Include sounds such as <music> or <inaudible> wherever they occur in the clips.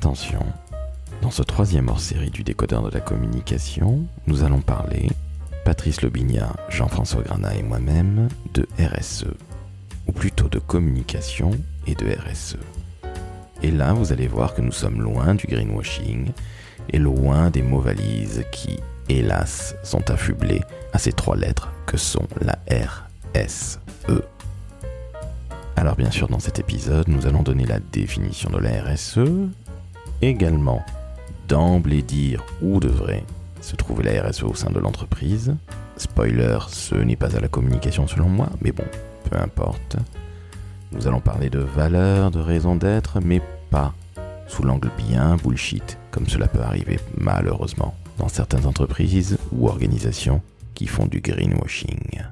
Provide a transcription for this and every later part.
Attention, dans ce troisième hors-série du décodeur de la communication, nous allons parler, Patrice Lobignat, Jean-François Granat et moi-même, de RSE, ou plutôt de communication et de RSE. Et là, vous allez voir que nous sommes loin du greenwashing et loin des mots valises qui, hélas, sont affublés à ces trois lettres que sont la RSE. Alors bien sûr, dans cet épisode, nous allons donner la définition de la RSE, également d'emblée dire où devrait se trouver la RSE au sein de l'entreprise. Spoiler, ce n'est pas à la communication selon moi, mais bon, peu importe. Nous allons parler de valeurs, de raison d'être, mais pas sous l'angle bien bullshit, comme cela peut arriver malheureusement dans certaines entreprises ou organisations qui font du greenwashing.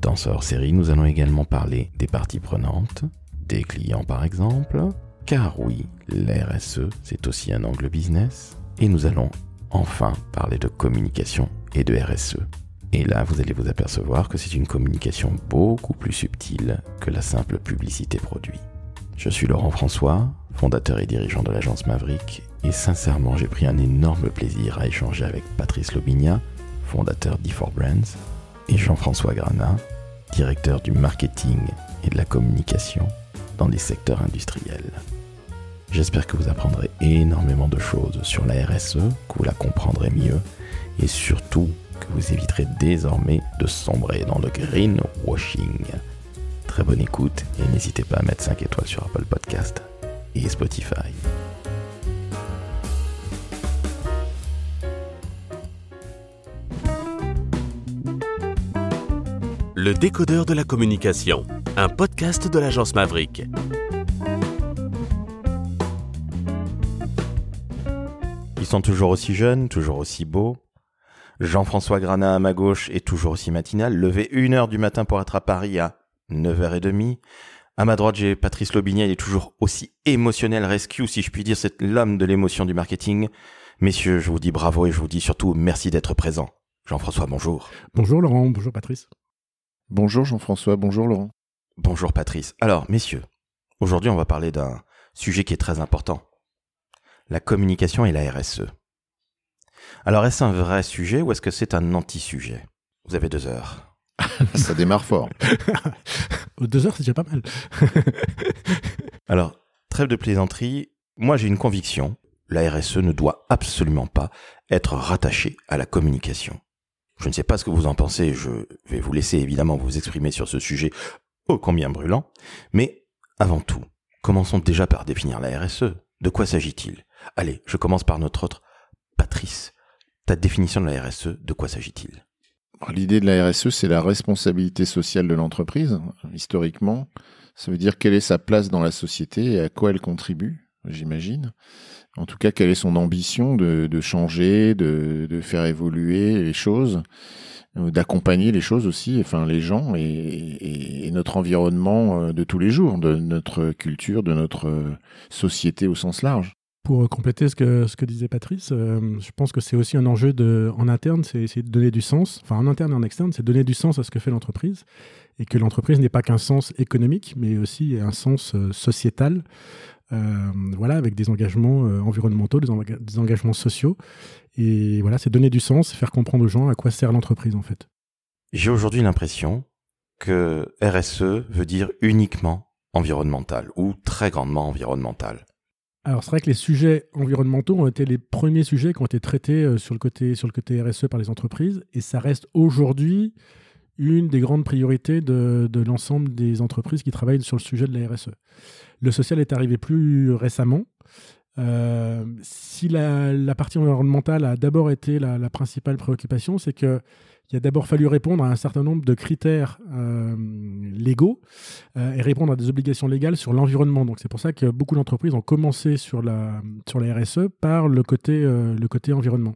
Dans ce hors-série, nous allons également parler des parties prenantes, des clients par exemple, car oui, l'RSE, c'est aussi un angle business, et nous allons enfin parler de communication et de RSE. Et là, vous allez vous apercevoir que c'est une communication beaucoup plus subtile que la simple publicité produit. Je suis Laurent François, fondateur et dirigeant de l'agence Maverick, et sincèrement, j'ai pris un énorme plaisir à échanger avec Patrice Lobignat, fondateur d'E4 Brands, et Jean-François Granat, directeur du marketing et de la communication dans les secteurs industriels. J'espère que vous apprendrez énormément de choses sur la RSE, que vous la comprendrez mieux et surtout que vous éviterez désormais de sombrer dans le greenwashing. Très bonne écoute et n'hésitez pas à mettre 5 étoiles sur Apple Podcast et Spotify. Le décodeur de la communication, un podcast de l'agence Maverick. Toujours aussi jeunes, toujours aussi beaux. Jean-François Granat à ma gauche est toujours aussi matinal, levé une heure du matin pour être à Paris à 9h30. À ma droite, j'ai Patrice Lobigny, il est toujours aussi émotionnel, rescue, si je puis dire, c'est l'homme de l'émotion du marketing. Messieurs, je vous dis bravo et je vous dis surtout merci d'être présent. Jean-François, bonjour. Bonjour Laurent, bonjour Patrice. Bonjour Jean-François, bonjour Laurent. Bonjour Patrice. Alors, messieurs, aujourd'hui on va parler d'un sujet qui est très important. La communication et la RSE. Alors, est-ce un vrai sujet ou est-ce que c'est un anti-sujet? Vous avez deux heures. <laughs> Ça démarre fort. <laughs> deux heures, c'est déjà pas mal. <laughs> Alors, trêve de plaisanterie, moi j'ai une conviction, la RSE ne doit absolument pas être rattachée à la communication. Je ne sais pas ce que vous en pensez, je vais vous laisser évidemment vous exprimer sur ce sujet ô combien brûlant, mais avant tout, commençons déjà par définir la RSE. De quoi s'agit-il? Allez, je commence par notre autre Patrice. Ta définition de la RSE, de quoi s'agit-il? L'idée de la RSE, c'est la responsabilité sociale de l'entreprise, historiquement. Ça veut dire quelle est sa place dans la société et à quoi elle contribue, j'imagine. En tout cas, quelle est son ambition de, changer, de, faire évoluer les choses, euh, d'accompagner les choses aussi, enfin les gens et, notre environnement euh, de tous les jours, de notre culture, de notre euh, société au sens large. Pour compléter ce que, ce que disait Patrice, euh, je pense que c'est aussi un enjeu en interne, c'est essayer de donner du sens, enfin en interne et en externe, c'est donner du sens à ce que fait l'entreprise et que l'entreprise n'est pas qu'un sens économique, mais aussi un sens euh, sociétal, euh, voilà, avec des engagements environnementaux, des, des, engagements sociaux. Et voilà, c'est donner du sens, faire comprendre aux gens à quoi sert l'entreprise en fait. J'ai aujourd'hui l'impression que RSE veut dire uniquement environnemental ou très grandement environnemental. Alors c'est vrai que les sujets environnementaux ont été les premiers sujets qui ont été traités euh, sur le côté, sur le côté RSE par les entreprises et ça reste aujourd'hui une des grandes priorités de, l'ensemble des entreprises qui travaillent sur le sujet de la RSE. Le social est arrivé plus récemment. Euh, si la, partie environnementale a d'abord été la principale préoccupation, c'est que il a d'abord fallu répondre à un certain nombre de critères euh, légaux euh, et répondre à des obligations légales sur l'environnement. Donc c'est pour ça que beaucoup d'entreprises ont commencé sur la, RSE par le côté, euh, le côté environnement.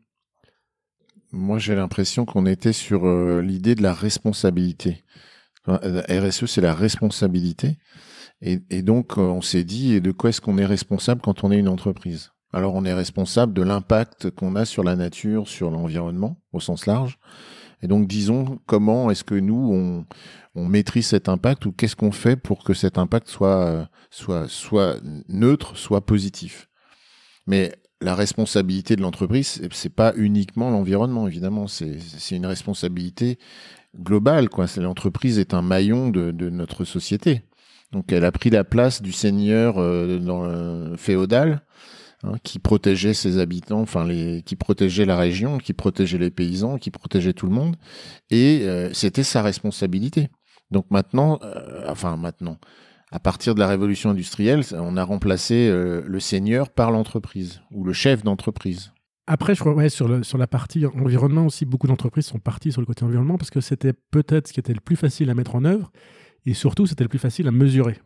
Moi j'ai l'impression qu'on était sur l'idée de la responsabilité. RSE c'est la responsabilité. Et donc on s'est dit de quoi est-ce qu'on est responsable quand on est une entreprise? Alors on est responsable de l'impact qu'on a sur la nature, sur l'environnement au sens large, Et donc, disons, comment est-ce que nous, on, on maîtrise cet impact ou qu'est-ce qu'on fait pour que cet impact soit, soit, soit neutre, soit positif? Mais la responsabilité de l'entreprise, c'est pas uniquement l'environnement, évidemment, c'est une responsabilité globale. L'entreprise est un maillon de, notre société. Donc elle a pris la place du seigneur euh, féodal hein, qui protégeait ses habitants, enfin les, qui protégeait la région, qui protégeait les paysans, qui protégeait tout le monde, et euh, c'était sa responsabilité. Donc maintenant, enfin maintenant, à partir de la révolution industrielle, on a remplacé le seigneur par l'entreprise ou le chef d'entreprise. Après, je crois, ouais, sur, sur la partie environnement aussi, beaucoup d'entreprises sont parties sur le côté environnement parce que c'était peut-être ce qui était le plus facile à mettre en œuvre et surtout, c'était le plus facile à mesurer.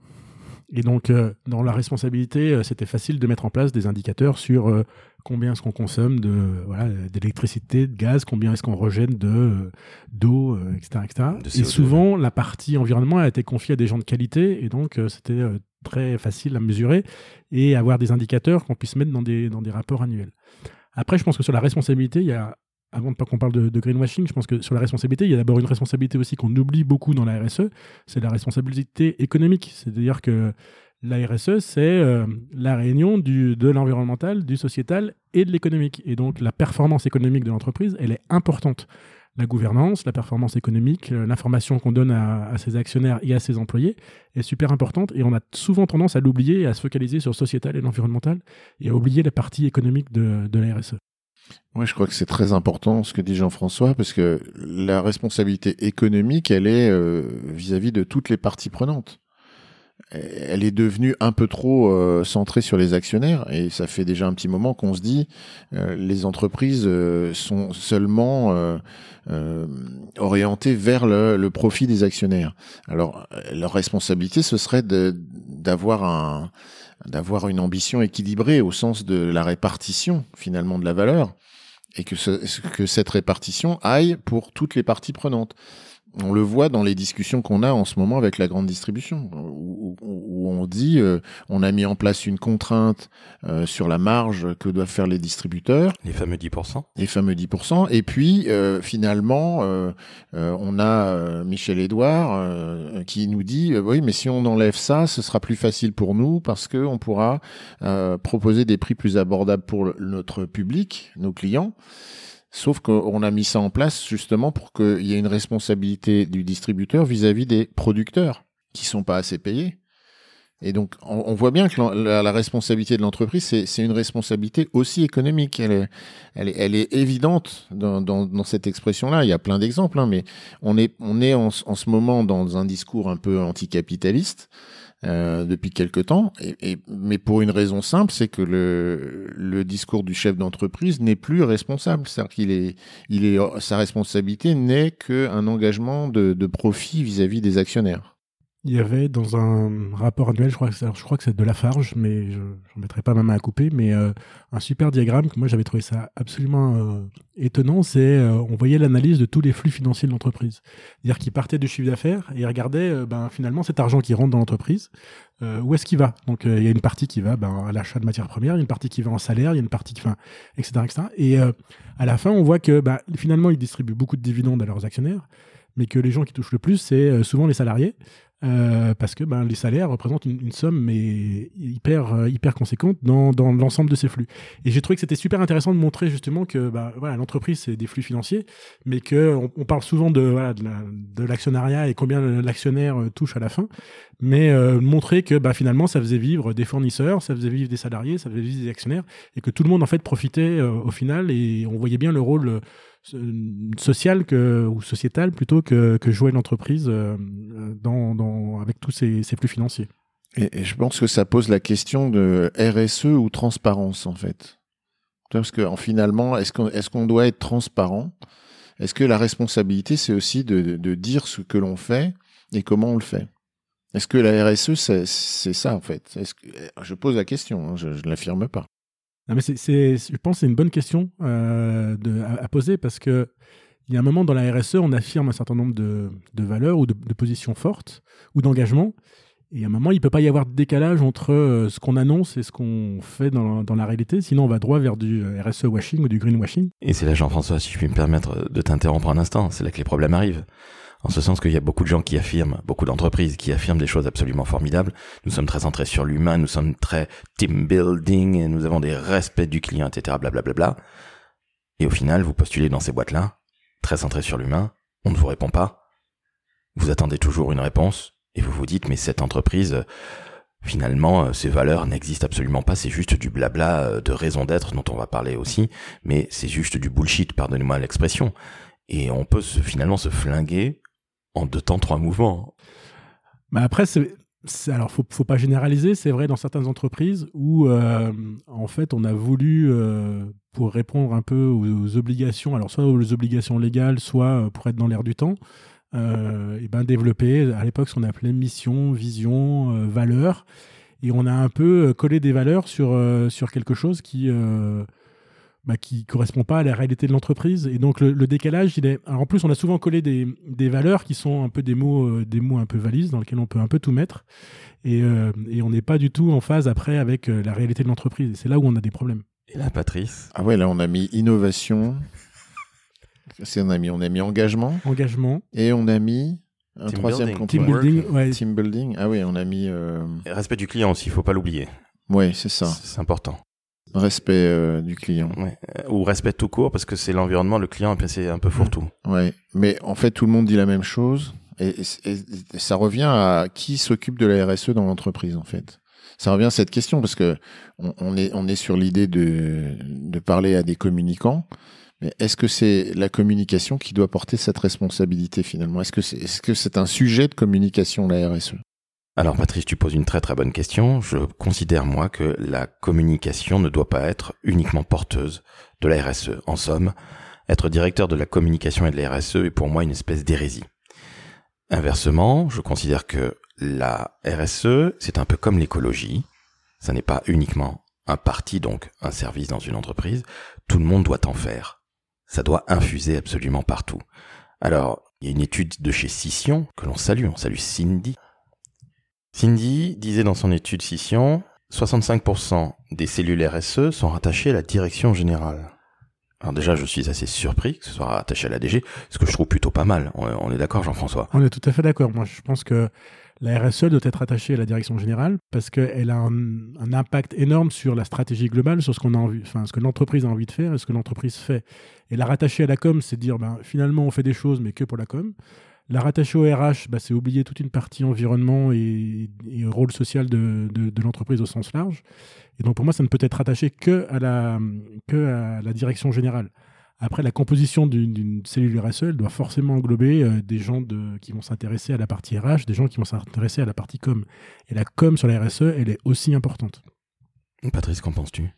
Et donc, euh, dans la responsabilité, euh, c'était facile de mettre en place des indicateurs sur euh, combien est-ce qu'on consomme de voilà, d'électricité, de gaz, combien est-ce qu'on rejette de d'eau, etc., etc. Et souvent, la partie environnement a été confiée à des gens de qualité, et donc c'était très facile à mesurer et avoir des indicateurs qu'on puisse mettre dans des dans des rapports annuels. Après, je pense que sur la responsabilité, il y a avant de pas qu'on parle de, greenwashing, je pense que sur la responsabilité, il y a d'abord une responsabilité aussi qu'on oublie beaucoup dans la RSE, c'est la responsabilité économique. C'est-à-dire que la RSE, c'est euh, la réunion de l'environnemental, du sociétal et de l'économique. Et donc la performance économique de l'entreprise, elle est importante. La gouvernance, la performance économique, euh, l'information qu'on donne à, ses actionnaires et à ses employés est super importante. Et on a souvent tendance à l'oublier et à se focaliser sur le sociétal et l'environnemental et à oublier la partie économique de la RSE. Moi, je crois que c'est très important ce que dit Jean-François, parce que la responsabilité économique, elle est euh, vis-à-vis de toutes les parties prenantes. Elle est devenue un peu trop euh, centrée sur les actionnaires, et ça fait déjà un petit moment qu'on se dit euh, les entreprises sont seulement orientées vers le, le, profit des actionnaires. Alors, leur responsabilité, ce serait d'avoir un d'avoir une ambition équilibrée au sens de la répartition finalement de la valeur et que, ce, que cette répartition aille pour toutes les parties prenantes. On le voit dans les discussions qu'on a en ce moment avec la grande distribution, où, on dit euh, on a mis en place une contrainte euh, sur la marge que doivent faire les distributeurs. Les fameux 10%. Les fameux 10%. Et puis euh, finalement, on a Michel Edouard qui nous dit oui, mais si on enlève ça, ce sera plus facile pour nous parce que on pourra proposer des prix plus abordables pour notre public, nos clients. Sauf qu'on a mis ça en place justement pour qu'il y ait une responsabilité du distributeur vis-à-vis des producteurs qui sont pas assez payés. Et donc, on, voit bien que la, responsabilité de l'entreprise, c'est une responsabilité aussi économique. Elle est, évidente dans, cette expression-là. Il y a plein d'exemples, hein, mais on est, en, ce moment dans un discours un peu anticapitaliste euh, depuis quelque temps, et, mais pour une raison simple, c'est que le, le discours du chef d'entreprise n'est plus responsable. C'est-à-dire qu'il est, il est, sa responsabilité n'est qu'un engagement de, de profit vis-à-vis des actionnaires. Il y avait dans un rapport annuel, je crois je crois que c'est de Lafarge, mais je ne mettrai pas ma main à couper, mais euh, un super diagramme que moi j'avais trouvé ça absolument euh, étonnant, c'est euh, on voyait l'analyse de tous les flux financiers de l'entreprise. C'est-à-dire qu'ils partaient du chiffre d'affaires et ils regardaient ben, finalement cet argent qui rentre dans l'entreprise, où est-ce qu'il va? Donc il y a une partie qui va ben, à l'achat de matières premières, il y a une partie qui va en salaire, il y a une partie qui va, etc. etc. Et à la fin, on voit que ben, finalement ils distribuent beaucoup de dividendes à leurs actionnaires mais que les gens qui touchent le plus, c'est souvent les salariés. Euh, parce que ben, les salaires représentent une, somme mais hyper, euh, hyper conséquente dans, dans l'ensemble de ces flux. Et j'ai trouvé que c'était super intéressant de montrer justement que ben, voilà, l'entreprise, c'est des flux financiers, mais qu'on on parle souvent de, voilà, de l'actionnariat et combien l'actionnaire euh, touche à la fin, mais montrer que ben, finalement, ça faisait vivre des fournisseurs, ça faisait vivre des salariés, ça faisait vivre des actionnaires, et que tout le monde en fait profitait au final, et on voyait bien le rôle social que, ou sociétal plutôt que, que jouer l'entreprise euh, dans, avec tous ces, ces flux financiers. Et, je pense que ça pose la question de RSE ou transparence en fait. Parce que finalement, est-ce qu'on est doit être transparent? Est-ce que la responsabilité, c'est aussi de, de, dire ce que l'on fait et comment on le fait? Est-ce que la RSE, c'est ça en fait? Je pose la question, hein, je ne l'affirme pas mais c'est, je pense que c'est une bonne question euh, à, poser parce que il y a un moment dans la RSE, on affirme un certain nombre de, valeurs ou de, positions fortes ou d'engagements. Et à un moment, il ne peut pas y avoir de décalage entre euh, ce qu'on annonce et ce qu'on fait dans, dans, la réalité, sinon on va droit vers du euh, RSE washing ou du green washing. Et c'est là, Jean-François, si je puis me permettre de t'interrompre un instant, c'est là que les problèmes arrivent. En ce sens qu'il y a beaucoup de gens qui affirment, beaucoup d'entreprises qui affirment des choses absolument formidables. Nous sommes très centrés sur l'humain, nous sommes très team building, et nous avons des respects du client, etc. Blablabla. Bla bla. Et au final, vous postulez dans ces boîtes-là, très centrés sur l'humain, on ne vous répond pas. Vous attendez toujours une réponse, et vous vous dites, mais cette entreprise, finalement, euh, ces valeurs n'existent absolument pas, c'est juste du blabla euh, de raison d'être dont on va parler aussi, mais c'est juste du bullshit, pardonnez-moi l'expression. Et on peut se, finalement se flinguer en deux temps, trois mouvements. Mais après, c'est, alors faut, pas généraliser, c'est vrai dans certaines entreprises où euh, en fait on a voulu pour répondre un peu aux, obligations, alors soit aux obligations légales, soit pour être dans l'air du temps, euh, et ben développer à l'époque ce qu'on appelait mission, vision, euh, valeur. Et on a un peu euh, collé des valeurs sur, sur quelque chose qui bah, qui correspond pas à la réalité de l'entreprise. Et donc le, décalage, il est. Alors en plus, on a souvent collé des, des, valeurs qui sont un peu des mots, des mots un peu valises dans lesquels on peut un peu tout mettre. Et, et on n'est pas du tout en phase après avec la réalité de l'entreprise. C'est là où on a des problèmes. Et là, Patrice? Ah ouais, là on a mis innovation, <laughs> on a mis, on a mis engagement. Engagement. Et on a mis un Team troisième building. Team building, ouais. Team building. Ah oui, on a mis. euh, Et Respect du client aussi, il faut pas l'oublier. Ouais, c'est ça. C'est important. Respect euh, du client. Ouais. Euh, Ou respect tout court, parce que c'est l'environnement, le client, c'est un peu fourre-tout. Ouais. Mais en fait, tout le monde dit la même chose. Et, et- et ça revient à qui s'occupe de la RSE dans l'entreprise, en fait. Ça revient à cette question parce que on, on est, on est sur l'idée de, de parler à des communicants. Mais est-ce que c'est la communication qui doit porter cette responsabilité finalement? Est-ce que c'est est-ce que c'est un sujet de communication la? RSE Alors Patrice, tu poses une très très bonne question. Je considère moi que la communication ne doit pas être uniquement porteuse de la RSE. En somme, être directeur de la communication et de la RSE est pour moi une espèce d'hérésie. Inversement, je considère que la RSE, c'est un peu comme l'écologie. Ça n'est pas uniquement un parti, donc un service dans une entreprise. Tout le monde doit en faire. Ça doit infuser absolument partout. Alors, il y a une étude de chez Scission que l'on salue, on salue Cindy, Cindy disait dans son étude Scission, 65% des cellules RSE sont rattachées à la direction générale. Alors déjà, je suis assez surpris que ce soit rattaché à la DG, ce que je trouve plutôt pas mal. On, est d'accord, Jean-François? On est tout à fait d'accord. Moi, je pense que la RSE doit être attachée à la direction générale parce qu'elle a un, impact énorme sur la stratégie globale, sur ce que l'entreprise a envie de faire et ce que l'entreprise fait. Et la rattacher à la com, c'est dire, ben, finalement, on fait des choses, mais que pour la com. La rattacher au RH, bah, c'est oublier toute une partie environnement et, rôle social de, l'entreprise au sens large. Et donc pour moi, ça ne peut être rattaché que à la, direction générale. Après, la composition d'une cellule RSE, elle doit forcément englober euh, des gens qui vont s'intéresser à la partie RH, des gens qui vont s'intéresser à la partie com. Et la com sur la RSE, elle est aussi importante. Patrice, qu'en penses-tu?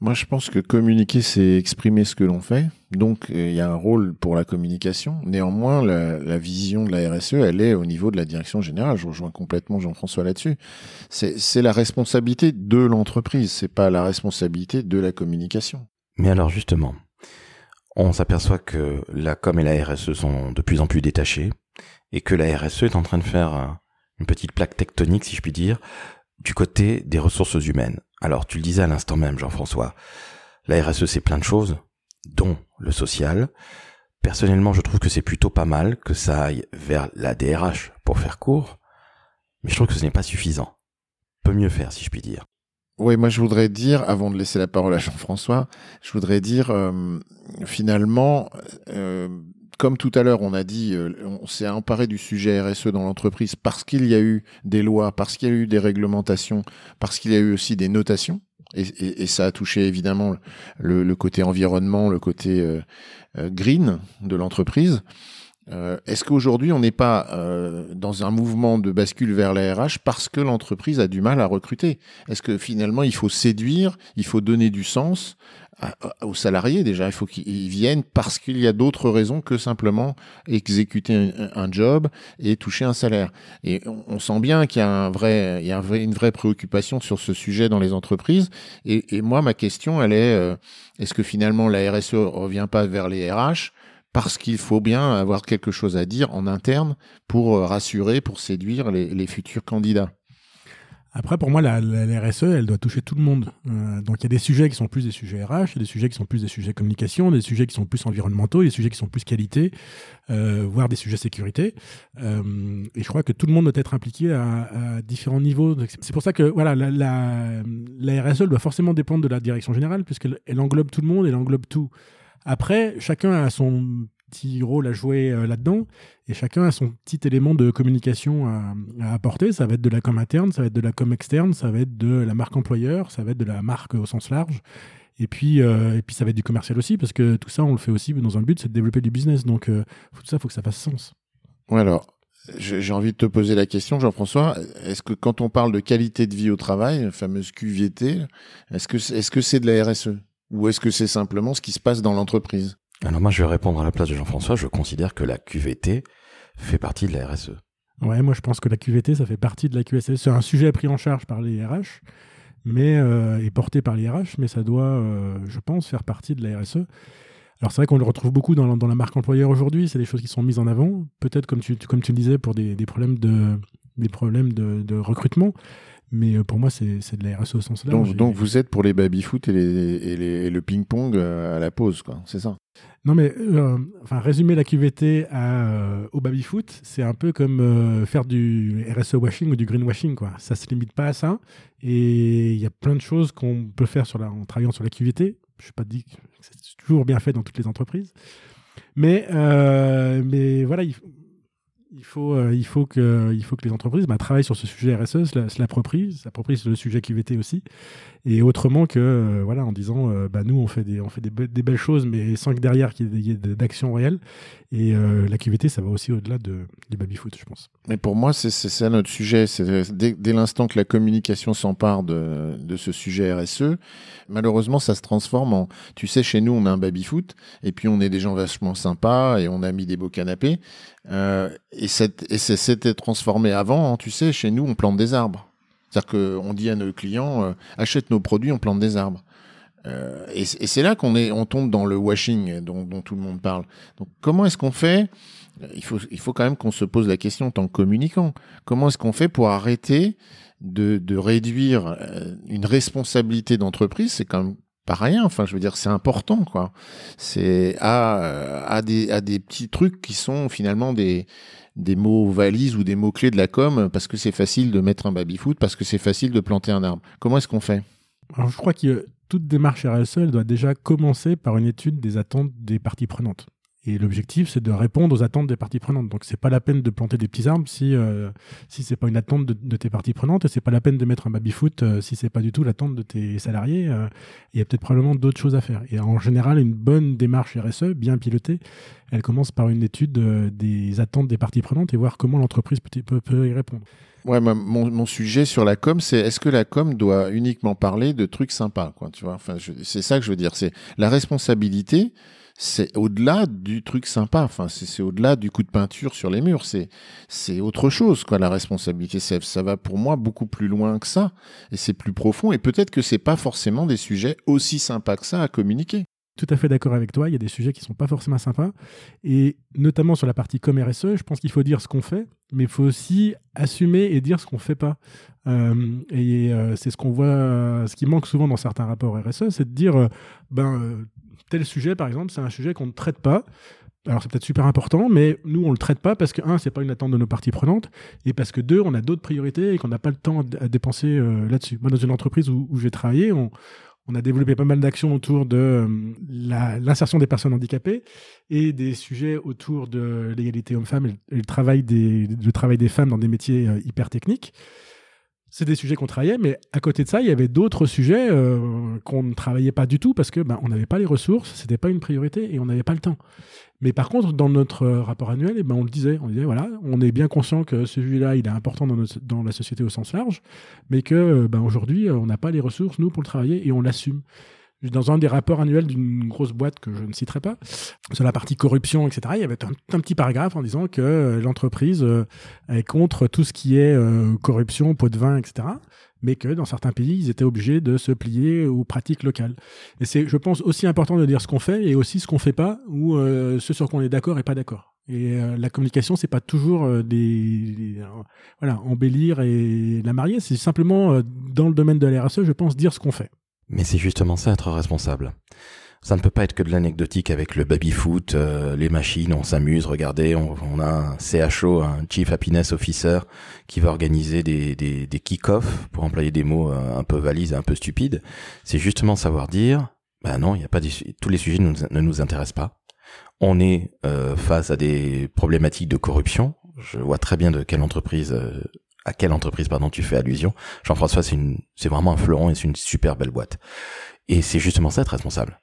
Moi, je pense que communiquer, c'est exprimer ce que l'on fait. Donc, euh, il y a un rôle pour la communication. Néanmoins, la, vision de la RSE, elle est au niveau de la direction générale. Je rejoins complètement Jean-François là-dessus. C'est c'est la responsabilité de l'entreprise. C'est pas la responsabilité de la communication. Mais alors justement, on s'aperçoit que la com et la RSE sont de plus en plus détachées et que la RSE est en train de faire euh, une petite plaque tectonique, si je puis dire, du côté des ressources humaines. Alors tu le disais à l'instant même, Jean-François, la RSE c'est plein de choses, dont le social. Personnellement, je trouve que c'est plutôt pas mal que ça aille vers la DRH pour faire court, mais je trouve que ce n'est pas suffisant. Peut mieux faire, si je puis dire. Oui, moi je voudrais dire, avant de laisser la parole à Jean-François, je voudrais dire euh, finalement, euh, comme tout à l'heure on a dit, euh, on s'est emparé du sujet RSE dans l'entreprise parce qu'il y a eu des lois, parce qu'il y a eu des réglementations, parce qu'il y a eu aussi des notations. Et, ça a touché évidemment le, le côté environnement, le côté euh, euh, green de l'entreprise. Euh, Est-ce qu'aujourd'hui on n'est pas euh, dans un mouvement de bascule vers la RH parce que l'entreprise a du mal à recruter? Est-ce que finalement il faut séduire, il faut donner du sens aux salariés déjà? Il faut qu'ils viennent parce qu'il y a d'autres raisons que simplement exécuter un, job et toucher un salaire. Et on, sent bien qu'il y a, un vrai, une vraie préoccupation sur ce sujet dans les entreprises. Et, et moi, ma question, elle est euh, est-ce que finalement la RSE revient pas vers les RH parce qu'il faut bien avoir quelque chose à dire en interne pour euh, rassurer, pour séduire les, futurs candidats Après, pour moi, la, RSE, elle doit toucher tout le monde. Euh, donc, il y a des sujets qui sont plus des sujets RH, il y a des sujets qui sont plus des sujets communication, des sujets qui sont plus environnementaux, des sujets qui sont plus qualité, euh, voire des sujets sécurité. Et je crois que tout le monde doit être impliqué à, différents niveaux. C'est pour ça que voilà, la, la, RSE doit forcément dépendre de la direction générale, puisqu'elle elle englobe tout le monde, elle englobe tout. Après, chacun a son petit rôle à jouer euh, là-dedans et chacun a son petit élément de communication à, apporter. Ça va être de la com interne, ça va être de la com externe, ça va être de la marque employeur, ça va être de la marque au sens large. Et puis, euh, et puis ça va être du commercial aussi, parce que tout ça, on le fait aussi dans un but, c'est de développer du business. Donc, euh, tout ça, il faut que ça fasse sens. Ouais, alors, j'ai envie de te poser la question, Jean-François. Est-ce que quand on parle de qualité de vie au travail, fameuse QVT, est-ce que est-ce que c'est de la RSE ou est-ce que c'est simplement ce qui se passe dans l'entreprise? Alors moi, je vais répondre à la place de Jean-François. Je considère que la QVT fait partie de la RSE. Ouais, moi je pense que la QVT, ça fait partie de la QSE. C'est un sujet pris en charge par les RH, mais euh, et porté par les RH, mais ça doit, euh, je pense, faire partie de la RSE. Alors c'est vrai qu'on le retrouve beaucoup dans, dans la marque employeur aujourd'hui. C'est des choses qui sont mises en avant. Peut-être comme tu, comme tu le disais pour des, des problèmes de des problèmes de, de recrutement. Mais euh, pour moi, c'est de la RSE au sens large. Donc, donc vous êtes pour les baby-foot et, les, et, les, et le ping-pong euh, à la pause, quoi. C'est ça? Non, mais euh, enfin, résumer la QVT à, au baby-foot, c'est un peu comme faire du RSE washing ou du greenwashing, quoi. Ça se limite pas à ça. Et il y a plein de choses qu'on peut faire sur la, en travaillant sur la QVT. Je ne pas dit que c'est toujours bien fait dans toutes les entreprises. Mais, mais voilà, il, il faut, euh, il, faut que, il faut que les entreprises bah, travaillent sur ce sujet RSE, se l'approprient, s'approprient le sujet QVT aussi, et autrement que, euh, voilà, en disant, euh, bah, nous, on fait, des, on fait des, belles choses, mais sans que derrière, qu'il y ait d'actions réelles. Et la QVT, ça va aussi au-delà de, du baby-foot, je pense. Mais pour moi, c'est ça notre sujet. Dès, dès l'instant que la communication s'empare de, de ce sujet RSE, malheureusement, ça se transforme en, tu sais, chez nous, on a un baby-foot, et puis on est des gens vachement sympas, et on a mis des beaux canapés. Euh, et c'était transformé avant, hein, tu sais, chez nous, on plante des arbres. C'est-à-dire qu'on dit à nos clients, euh, achète nos produits, on plante des arbres. Euh, et, c'est là qu'on on tombe dans le washing dont, dont tout le monde parle. Donc, comment est-ce qu'on fait? Il faut, il faut quand même qu'on se pose la question en tant que communicant. Comment est-ce qu'on fait pour arrêter de, de réduire euh, une responsabilité d'entreprise? C'est quand même pas rien. Enfin, je veux dire, c'est important, quoi. C'est à, à, des, à des petits trucs qui sont finalement des, des mots valises ou des mots clés de la com parce que c'est facile de mettre un baby-foot, parce que c'est facile de planter un arbre. Comment est-ce qu'on fait? Je crois que toute démarche RSE, doit déjà commencer par une étude des attentes des parties prenantes. Et l'objectif, c'est de répondre aux attentes des parties prenantes. Donc, c'est pas la peine de planter des petits arbres si euh, si c'est pas une attente de, tes parties prenantes. Et c'est pas la peine de mettre un baby-foot euh, si c'est pas du tout l'attente de tes salariés. Euh, il y a peut-être probablement d'autres choses à faire. Et en général, une bonne démarche RSE, bien pilotée, elle commence par une étude des attentes des parties prenantes et voir comment l'entreprise peut, peut, y répondre. Ouais, mon, mon, sujet sur la com, c'est est-ce que la com doit uniquement parler de trucs sympas, quoi, tu vois? Enfin, c'est ça que je veux dire. C'est la responsabilité c'est au-delà du truc sympa. Enfin, c'est au-delà du coup de peinture sur les murs. C'est c'est autre chose, quoi. La responsabilité, ça, ça va pour moi beaucoup plus loin que ça, et c'est plus profond. Et peut-être que c'est pas forcément des sujets aussi sympas que ça à communiquer. Tout à fait d'accord avec toi. Il y a des sujets qui sont pas forcément sympas, et notamment sur la partie com RSE, je pense qu'il faut dire ce qu'on fait, mais il faut aussi assumer et dire ce qu'on fait pas. Euh, et euh, c'est ce qu'on voit, ce qui manque souvent dans certains rapports RSE, c'est de dire, euh, ben tel sujet, par exemple, c'est un sujet qu'on ne traite pas. Alors c'est peut-être super important, mais nous on le traite pas parce que un, c'est pas une attente de nos parties prenantes, et parce que deux, on a d'autres priorités et qu'on n'a pas le temps à dépenser euh, là-dessus. Moi, dans une entreprise où, j'ai travaillé, on, a développé pas mal d'actions autour de euh, l'insertion des personnes handicapées et des sujets autour de l'égalité homme-femme et, le travail des, le travail des femmes dans des métiers euh, hyper techniques c'est des sujets qu'on travaillait, mais à côté de ça, il y avait d'autres sujets euh, qu'on ne travaillait pas du tout parce que ben, on n'avait pas les ressources, c'était pas une priorité et on n'avait pas le temps. Mais par contre, dans notre rapport annuel, eh ben, on le disait, on disait voilà, on est bien conscient que ce sujet-là, il est important dans, dans, la société au sens large, mais que ben, aujourd'hui, on n'a pas les ressources nous pour le travailler et on l'assume dans un des rapports annuels d'une grosse boîte que je ne citerai pas, sur la partie corruption, etc., il y avait un, petit paragraphe en disant que euh, l'entreprise euh, est contre tout ce qui est euh, corruption, pot de vin, etc. mais que dans certains pays, ils étaient obligés de se plier aux pratiques locales. Et c'est, je pense, aussi important de dire ce qu'on fait et aussi ce qu'on fait pas, ou ce sur quoi on est d'accord et pas d'accord. Et la communication, c'est pas toujours des, des, voilà embellir et la marier. C'est simplement dans le domaine de la RSE, je pense, dire ce qu'on fait. Mais c'est justement ça être responsable. Ça ne peut pas être que de l'anecdotique avec le baby-foot, euh, les machines, on s'amuse, regardez, on, on, a un CHO, un Chief Happiness Officer, qui va organiser des, des, des kick-offs, pour employer des mots euh, un peu valises un peu stupides. C'est justement savoir dire, ben non, il y a pas tous les sujets ne nous intéressent pas. On est euh, face à des problématiques de corruption. Je vois très bien de quelle entreprise à quelle entreprise pardon tu fais allusion? Jean-François, c'est une, c'est vraiment un fleuron et c'est une super belle boîte. Et c'est justement ça être responsable.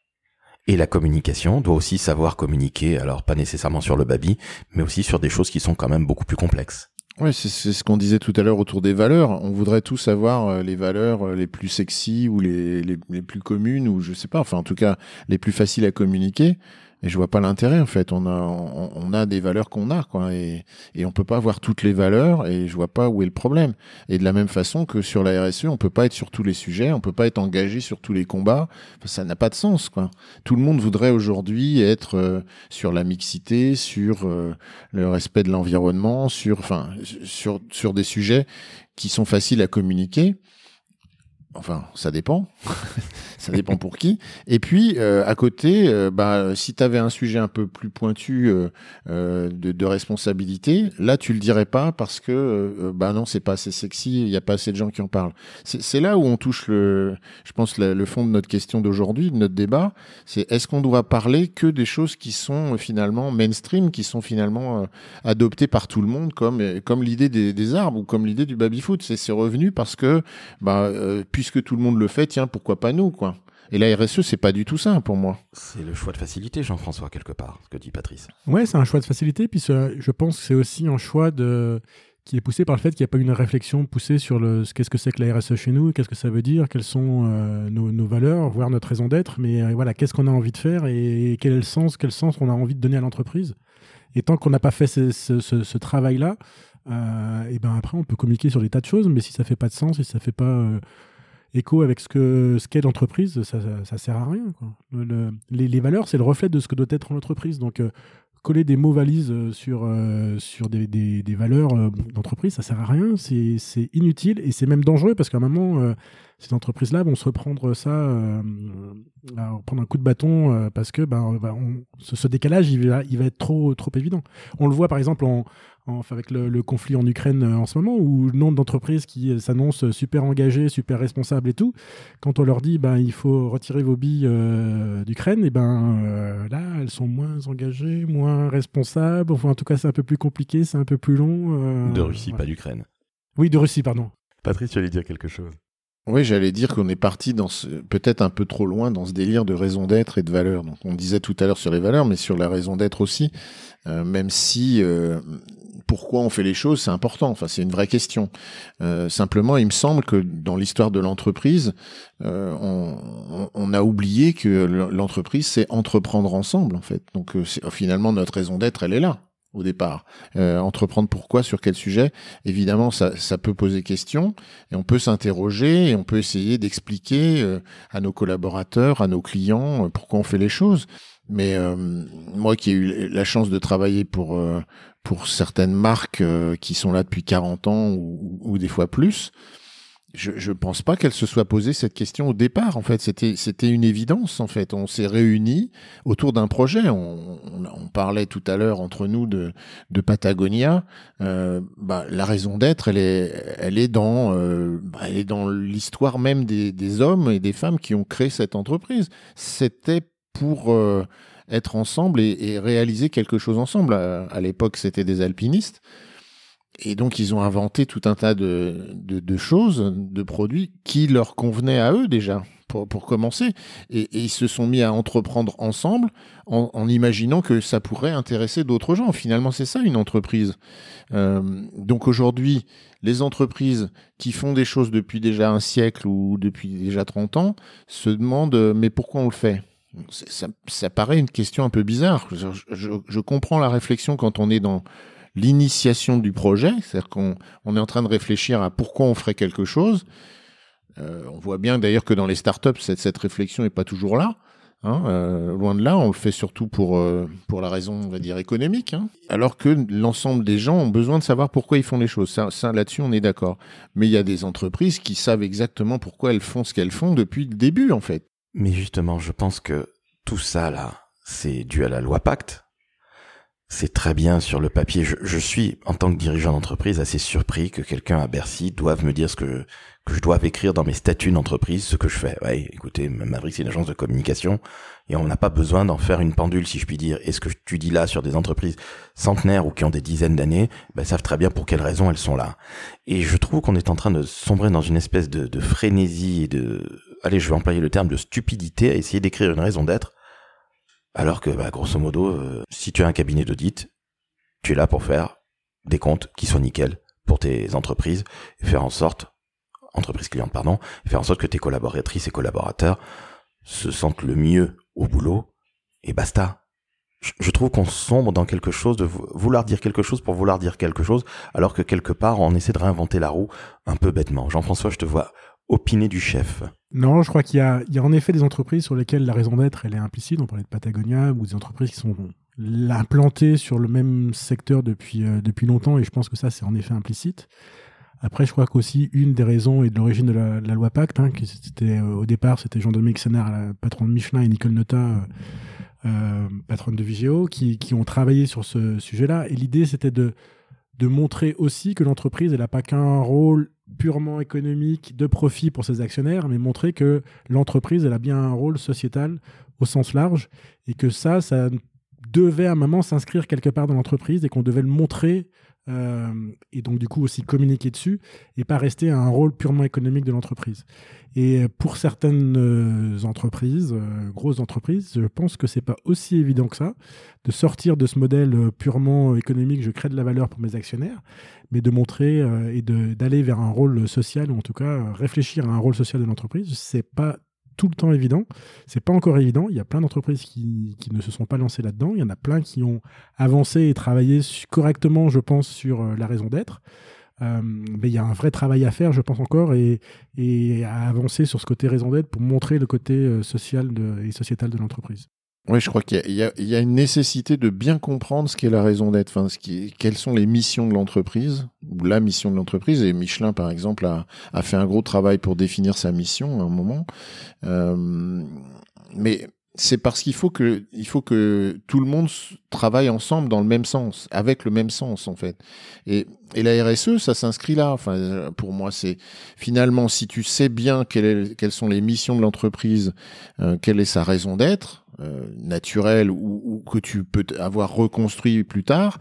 Et la communication doit aussi savoir communiquer, alors pas nécessairement sur le baby, mais aussi sur des choses qui sont quand même beaucoup plus complexes. Oui, c'est ce qu'on disait tout à l'heure autour des valeurs. On voudrait tous avoir euh, les valeurs euh, les plus sexy ou les, les, les plus communes ou je sais pas, enfin en tout cas les plus faciles à communiquer. Et je vois pas l'intérêt en fait. On a on, a des valeurs qu'on a quoi et on peut pas avoir toutes les valeurs et je vois pas où est le problème. Et de la même façon que sur la RSE, on peut pas être sur tous les sujets, on peut pas être engagé sur tous les combats. Ça n'a pas de sens quoi. Tout le monde voudrait aujourd'hui être euh, sur la mixité, sur euh, le respect de l'environnement, sur enfin sur sur des sujets qui sont faciles à communiquer. Enfin, ça dépend. <laughs> ça dépend pour qui. Et puis, euh, à côté, euh, bah, si tu avais un sujet un peu plus pointu euh, de, responsabilité, là, tu le dirais pas parce que, bah non, c'est pas assez sexy, il y a pas assez de gens qui en parlent. C'est là où on touche le, je pense, le, fond de notre question d'aujourd'hui, de notre débat. C'est est-ce qu'on doit parler que des choses qui sont finalement mainstream, qui sont finalement adoptées par tout le monde, comme comme l'idée des, arbres ou comme l'idée du baby foot. C'est revenu parce que, bah, puisque tout le monde le fait, tiens, pourquoi pas nous, quoi? Et la RSE, c'est pas du tout ça pour moi. C'est le choix de facilité, Jean-François, quelque part, ce que dit Patrice. Ouais, c'est un choix de facilité, puis je pense que c'est aussi un choix de qui est poussé par le fait qu'il n'y a pas une réflexion poussée sur le qu'est-ce que c'est que la RSE chez nous, qu'est-ce que ça veut dire, quelles sont euh, nos, nos, valeurs, voire notre raison d'être, mais euh, voilà, qu'est-ce qu'on a envie de faire et quel est le sens, quel sens on a envie de donner à l'entreprise. Et tant qu'on n'a pas fait ce, ce, ce, ce travail-là, euh, et ben après on peut communiquer sur des tas de choses, mais si ça fait pas de sens, si ça fait pas euh, écho avec ce que ce qu'est l'entreprise, ça, ça, sert à rien. Les, valeurs, c'est le reflet de ce que doit être l'entreprise. Donc, euh, coller des mots valises euh, sur, euh, sur des, des, valeurs d'entreprise, ça sert à rien. C'est inutile et c'est même dangereux parce qu'à un moment, ces entreprises-là vont se reprendre ça, prendre un coup de bâton parce que ben, on, ce, ce, décalage, il va, il va être trop, trop évident. On le voit par exemple en, enfin, avec le, le, conflit en Ukraine euh, en ce moment, où le nombre d'entreprises qui euh, s'annoncent super engagées, super responsables et tout, quand on leur dit ben, il faut retirer vos billes euh, d'Ukraine, et ben euh, là, elles sont moins engagées, moins responsables. Enfin, en tout cas, c'est un peu plus compliqué, c'est un peu plus long. Euh, de Russie, ouais. pas d'Ukraine. Oui, de Russie, pardon. Patrice, tu allais dire quelque chose oui, j'allais dire qu'on est parti dans ce, peut-être un peu trop loin dans ce délire de raison d'être et de valeur. Donc, on disait tout à l'heure sur les valeurs, mais sur la raison d'être aussi, euh, même si euh, pourquoi on fait les choses, c'est important. Enfin, c'est une vraie question. Euh, simplement, il me semble que dans l'histoire de l'entreprise, on, on, a oublié que l'entreprise, c'est entreprendre ensemble, en fait. Donc, finalement, notre raison d'être, elle est là au départ. Euh, entreprendre pourquoi, sur quel sujet? Évidemment, ça, ça peut poser question et on peut s'interroger et on peut essayer d'expliquer euh, à nos collaborateurs, à nos clients, euh, pourquoi on fait les choses. Mais euh, moi qui ai eu la chance de travailler pour euh, pour certaines marques euh, qui sont là depuis 40 ans ou, ou des fois plus, je je pense pas qu'elle se soit posée cette question au départ. En fait, c'était c'était une évidence. En fait, on s'est réunis autour d'un projet. On, on, on, parlait tout à l'heure entre nous de de Patagonia. Euh, bah, la raison d'être, elle est elle est dans euh, bah, elle est dans l'histoire même des des hommes et des femmes qui ont créé cette entreprise. C'était pour euh, être ensemble et, et, réaliser quelque chose ensemble. À, à l'époque, c'était des alpinistes. Et donc, ils ont inventé tout un tas de, de, choses, de produits qui leur convenaient à eux déjà, pour, pour commencer. Et, ils se sont mis à entreprendre ensemble en, imaginant que ça pourrait intéresser d'autres gens. Finalement, c'est ça une entreprise. Euh, donc aujourd'hui, les entreprises qui font des choses depuis déjà un siècle ou depuis déjà 30 ans se demandent mais pourquoi on le fait? Ça, paraît une question un peu bizarre. Je, je, comprends la réflexion quand on est dans l'initiation du projet, c'est-à-dire qu'on on est en train de réfléchir à pourquoi on ferait quelque chose. on voit bien d'ailleurs que dans les startups, cette, cette réflexion n'est pas toujours là. Hein, euh, loin de là, on le fait surtout pour, euh, pour la raison, on va dire, économique. Hein. alors que l'ensemble des gens ont besoin de savoir pourquoi ils font les choses. Ça, ça là-dessus, on est d'accord. Mais il y a des entreprises qui savent exactement pourquoi elles font ce qu'elles font depuis le début, en fait. Mais justement, je pense que tout ça, là, c'est dû à la loi Pacte c'est très bien sur le papier. Je, suis, en tant que dirigeant d'entreprise, assez surpris que quelqu'un à Bercy doive me dire ce que, que je dois écrire dans mes statuts d'entreprise, ce que je fais. Ouais, écoutez, Maverick, c'est une agence de communication et on n'a pas besoin d'en faire une pendule, si je puis dire. Et ce que tu dis là sur des entreprises centenaires ou qui ont des dizaines d'années, ben, savent très bien pour quelles raisons elles sont là. Et je trouve qu'on est en train de sombrer dans une espèce de, de frénésie et de, allez, je vais employer le terme de stupidité à essayer d'écrire une raison d'être alors que, bah, grosso modo, euh, si tu as un cabinet d'audit, tu es là pour faire des comptes qui soient nickel pour tes entreprises faire en sorte, entreprises clientes, pardon, faire en sorte que tes collaboratrices et collaborateurs se sentent le mieux au boulot et basta. Je trouve qu'on sombre dans quelque chose de vouloir dire quelque chose pour vouloir dire quelque chose, alors que quelque part on essaie de réinventer la roue un peu bêtement. Jean-François, je te vois opiner du chef. Non, je crois qu'il y, a, en effet des entreprises sur lesquelles la raison d'être elle est implicite. On parlait de Patagonia ou des entreprises qui sont implantées sur le même secteur depuis, euh, depuis longtemps et je pense que ça c'est en effet implicite. Après, je crois qu'aussi une des raisons et de l'origine de la, loi Pacte, hein, qui c'était euh, au départ c'était Jean-Dominique Sénard, patron de Michelin, et Nicole Nota, euh, patronne de Vigéo, qui, ont travaillé sur ce sujet-là. Et l'idée c'était de, de montrer aussi que l'entreprise n'a pas qu'un rôle purement économique de profit pour ses actionnaires, mais montrer que l'entreprise elle a bien un rôle sociétal au sens large et que ça, ça devait à un moment s'inscrire quelque part dans l'entreprise et qu'on devait le montrer euh, et donc du coup aussi communiquer dessus et pas rester à un rôle purement économique de l'entreprise. Et pour certaines euh, entreprises, euh, grosses entreprises, je pense que c'est pas aussi évident que ça de sortir de ce modèle purement économique, je crée de la valeur pour mes actionnaires, mais de montrer et d'aller vers un rôle social ou en tout cas réfléchir à un rôle social de l'entreprise. C'est pas tout le temps évident. C'est pas encore évident. Il y a plein d'entreprises qui, ne se sont pas lancées là-dedans. Il y en a plein qui ont avancé et travaillé correctement, je pense, sur euh, la raison d'être. Euh, mais il y a un vrai travail à faire, je pense encore, et, à avancer sur ce côté raison d'être pour montrer le côté euh, social et sociétal de l'entreprise. Oui, je crois qu'il y, y, a une nécessité de bien comprendre ce qu'est la raison d'être, enfin, ce qui quelles sont les missions de l'entreprise, ou la mission de l'entreprise. Et Michelin, par exemple, a, a, fait un gros travail pour définir sa mission à un moment. Euh, mais c'est parce qu'il faut que faut que tout le monde travaille ensemble dans le même sens, avec le même sens en fait. Et, et la RSE, ça s'inscrit là. Enfin, pour moi, c'est finalement si tu sais bien quelles, quelles sont les missions de l'entreprise, euh, quelle est sa raison d'être euh, naturelle ou, que tu peux avoir reconstruit plus tard,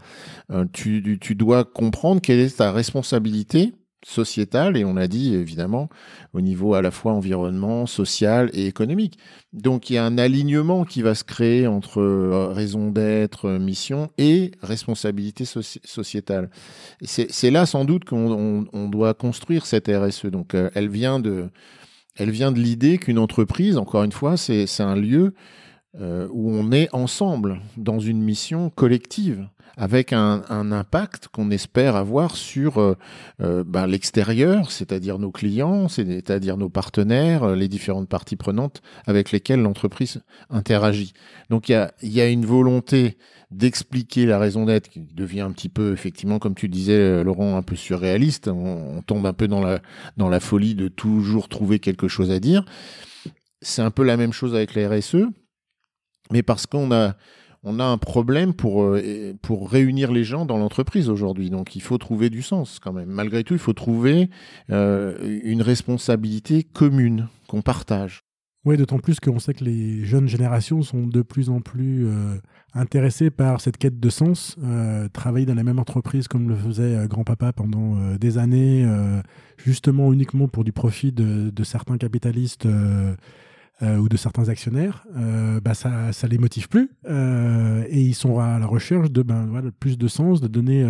euh, tu, dois comprendre quelle est ta responsabilité sociétale et on l'a dit évidemment au niveau à la fois environnement, social et économique. Donc il y a un alignement qui va se créer entre euh, raison d'être, mission et responsabilité sociétale. C'est là sans doute qu'on on, doit construire cette RSE. Donc euh, elle vient de elle vient de l'idée qu'une entreprise, encore une fois, c'est un lieu euh, où on est ensemble dans une mission collective avec un, impact qu'on espère avoir sur euh, euh ben, l'extérieur, c'est-à-dire nos clients, c'est-à-dire nos partenaires, les différentes parties prenantes avec lesquelles l'entreprise interagit. Donc il y a, une volonté d'expliquer la raison d'être qui devient un petit peu, effectivement, comme tu disais, Laurent, un peu surréaliste. On, on tombe un peu dans la, dans la folie de toujours trouver quelque chose à dire. C'est un peu la même chose avec la RSE, mais parce qu'on a on a un problème pour, euh, pour réunir les gens dans l'entreprise aujourd'hui. Donc il faut trouver du sens quand même. Malgré tout, il faut trouver euh, une responsabilité commune qu'on partage. Oui, d'autant plus qu'on sait que les jeunes générations sont de plus en plus euh, intéressées par cette quête de sens. travailler dans la même entreprise comme le faisait grand-papa pendant des années, justement uniquement pour du profit de, de certains capitalistes euh, ou de certains actionnaires, euh, bah ça ça les motive plus euh, et ils sont à la recherche de ben voilà, plus de sens, de donner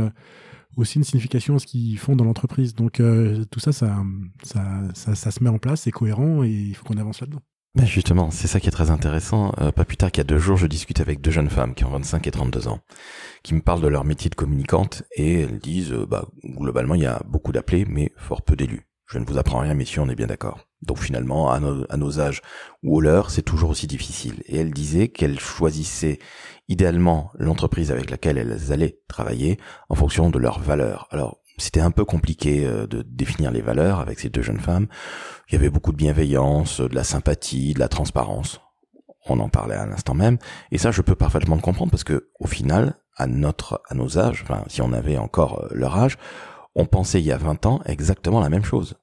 aussi une signification à ce qu'ils font dans l'entreprise. Donc tout ça ça, ça, ça, ça, se met en place, c'est cohérent et il faut qu'on avance là-dedans. Ben justement, c'est ça qui est très intéressant. pas plus tard qu'il y a deux jours, je discute avec deux jeunes femmes qui ont 25 et 32 ans, qui me parlent de leur métier de communicante et elles disent, bah, globalement, il y a beaucoup d'appelés, mais fort peu d'élus. Je ne vous apprends rien, messieurs, on est bien d'accord. Donc finalement, à nos, âges ou au leur, c'est toujours aussi difficile. Et elle disait qu'elle choisissait idéalement l'entreprise avec laquelle elles allaient travailler en fonction de leurs valeurs. Alors, c'était un peu compliqué euh, de définir les valeurs avec ces deux jeunes femmes. Il y avait beaucoup de bienveillance, de la sympathie, de la transparence. On en parlait à l'instant même. Et ça, je peux parfaitement le comprendre parce que, au final, à notre, à nos âges, enfin, si on avait encore euh, leur âge, on pensait il y a 20 ans exactement la même chose.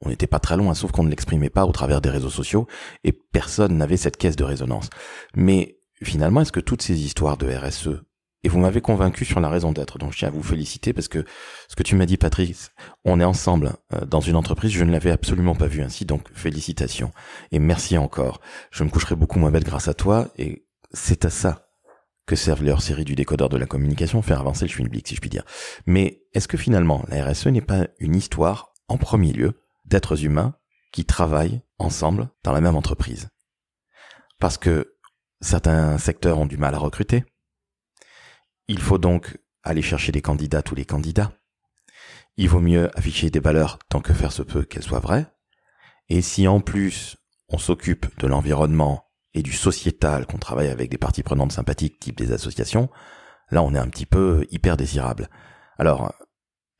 On n'était pas très loin, sauf qu'on ne l'exprimait pas au travers des réseaux sociaux et personne n'avait cette caisse de résonance. Mais finalement, est-ce que toutes ces histoires de RSE, et vous m'avez convaincu sur la raison d'être, donc je tiens à vous féliciter parce que ce que tu m'as dit, Patrice, on est ensemble euh, dans une entreprise, je ne l'avais absolument pas vu ainsi, donc félicitations et merci encore. Je me coucherai beaucoup moins bête grâce à toi et c'est à ça que servent les hors-séries du décodeur de la communication, faire avancer le schwinblick, si je puis dire. Mais est-ce que finalement, la RSE n'est pas une histoire, en premier lieu, d'êtres humains qui travaillent ensemble dans la même entreprise? Parce que certains secteurs ont du mal à recruter. Il faut donc aller chercher des candidats, tous les candidats. Il vaut mieux afficher des valeurs tant que faire se peut qu'elles soient vraies. Et si en plus on s'occupe de l'environnement et du sociétal, qu'on travaille avec des parties prenantes sympathiques, type des associations, là on est un petit peu hyper désirable. Alors,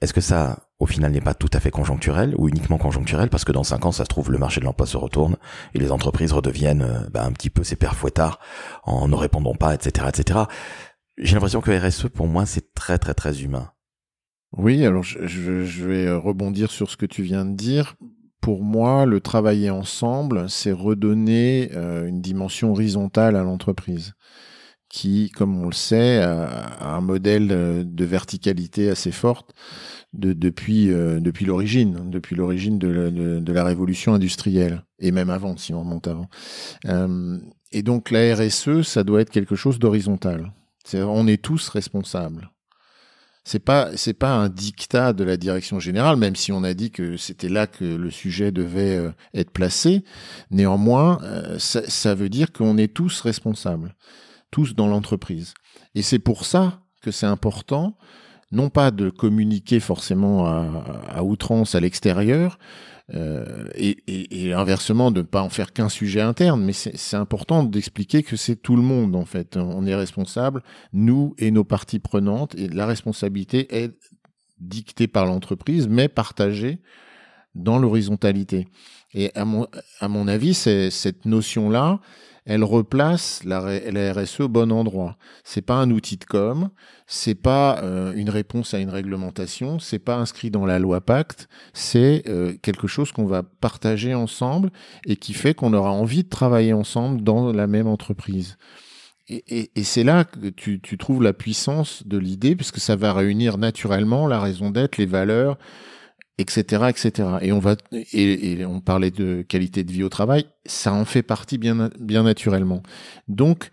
est-ce que ça, au final, n'est pas tout à fait conjoncturel ou uniquement conjoncturel? Parce que dans cinq ans, ça se trouve, le marché de l'emploi se retourne et les entreprises redeviennent euh, bah, un petit peu ces pères fouettards en ne répondant pas, etc., etc. J'ai l'impression que RSE, pour moi, c'est très, très, très humain. Oui, alors je, je, vais rebondir sur ce que tu viens de dire pour moi, le travailler ensemble, c'est redonner euh, une dimension horizontale à l'entreprise, qui, comme on le sait, a, un modèle euh, de verticalité assez forte de, depuis, euh, depuis l'origine, depuis l'origine de, de, la révolution industrielle, et même avant, si on remonte avant. et donc la RSE, ça doit être quelque chose d'horizontal. On est tous responsables c'est pas c'est pas un dictat de la direction générale, même si on a dit que c'était là que le sujet devait euh, être placé. Néanmoins, euh, ça, veut dire qu'on est tous responsables, tous dans l'entreprise. Et c'est pour ça que c'est important, non pas de communiquer forcément à outrance à l'extérieur, euh, et, et, inversement de ne pas en faire qu'un sujet interne, mais c'est important d'expliquer que c'est tout le monde en fait. On est responsable, nous et nos parties prenantes, et la responsabilité est dictée par l'entreprise, mais partagée dans l'horizontalité. Et à mon, à mon avis, cette notion-là, elle replace la, RSE au bon endroit. C'est pas un outil de com, c'est pas euh, une réponse à une réglementation, c'est pas inscrit dans la loi Pacte, c'est euh, quelque chose qu'on va partager ensemble et qui fait qu'on aura envie de travailler ensemble dans la même entreprise. Et, c'est là que tu, trouves la puissance de l'idée, puisque ça va réunir naturellement la raison d'être, les valeurs, etc., etc. Et on va et, on parlait de qualité de vie au travail, ça en fait partie bien bien naturellement. Donc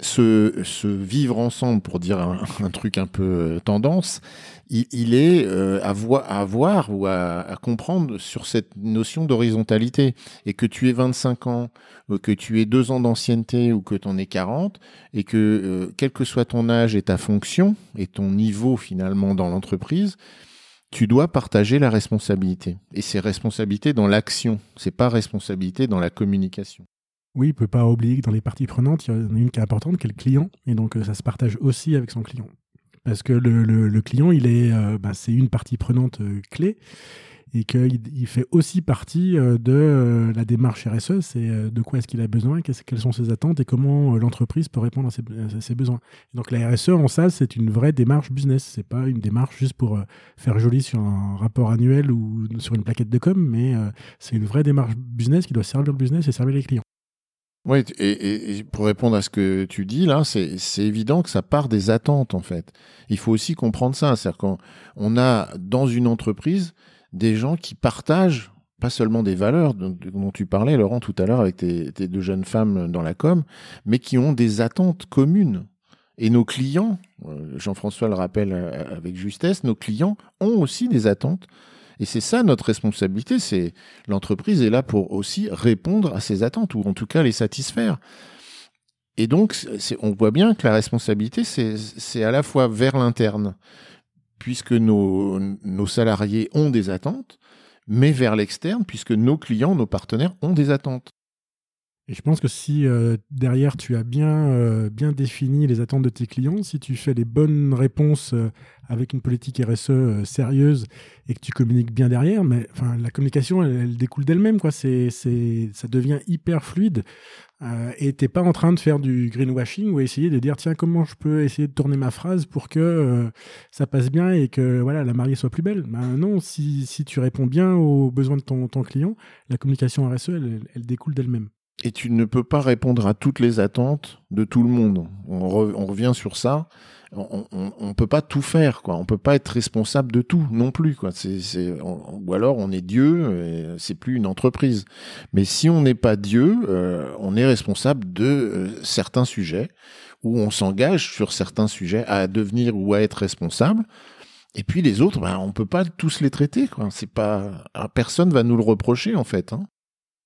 ce, ce vivre ensemble, pour dire un, truc un peu euh, tendance, il, est euh, à, voir, à voir ou à, comprendre sur cette notion d'horizontalité. Et que tu aies 25 ans, ou que tu aies deux ans d'ancienneté ou que tu en aies 40, et que euh, quel que soit ton âge et ta fonction et ton niveau finalement dans l'entreprise, tu dois partager la responsabilité. Et c'est responsabilité dans l'action, c'est pas responsabilité dans la communication. Oui, il peut pas oublier que dans les parties prenantes, il y en a une qui est importante, qui est le client, et donc euh, ça se partage aussi avec son client. Parce que le, client, il est, euh, bah, c'est une partie prenante euh, clé, et qu'il il fait aussi partie euh, de euh, la démarche RSE, c'est euh, de quoi est-ce qu'il a besoin, quelles sont ses attentes et comment l'entreprise peut répondre à ses, besoins. Donc la RSE en ça, c'est une vraie démarche business, c'est pas une démarche juste pour faire joli sur un rapport annuel ou sur une plaquette de com, mais c'est une vraie démarche business qui doit servir le business et servir les clients. Oui, et, et, pour répondre à ce que tu dis là, c'est évident que ça part des attentes en fait. Il faut aussi comprendre ça, c'est-à-dire qu'on a dans une entreprise des gens qui partagent pas seulement des valeurs dont, tu parlais, Laurent, tout à l'heure avec tes, deux jeunes femmes dans la com, mais qui ont des attentes communes. Et nos clients, euh, Jean-François le rappelle euh, avec justesse, nos clients ont aussi des attentes. Et c'est ça notre responsabilité, c'est l'entreprise est là pour aussi répondre à ces attentes, ou en tout cas les satisfaire. Et donc, on voit bien que la responsabilité, c'est à la fois vers l'interne, puisque nos, salariés ont des attentes, mais vers l'externe, puisque nos clients, nos partenaires ont des attentes. Et je pense que si euh, derrière tu as bien, euh, bien défini les attentes de tes clients, si tu fais les bonnes réponses euh, avec une politique RSE sérieuse et que tu communiques bien derrière, mais enfin la communication elle, découle d'elle-même quoi. C'est, ça devient hyper fluide et t'es pas en train de faire du greenwashing ou essayer de dire tiens comment je peux essayer de tourner ma phrase pour que ça passe bien et que voilà la mariée soit plus belle? Ben non, si, si tu réponds bien aux besoins de ton, ton client, la communication RSE elle, elle découle d'elle-même et tu ne peux pas répondre à toutes les attentes de tout le monde. On, revient sur ça. On, ne peut pas tout faire, quoi. On peut pas être responsable de tout non plus, quoi. ou alors on est Dieu, c'est plus une entreprise. Mais si on n'est pas Dieu, euh, on est responsable de euh, certains sujets où on s'engage sur certains sujets à devenir ou à être responsable. Et puis les autres, ben, on peut pas tous les traiter, quoi. C'est pas, personne va nous le reprocher en fait. Hein.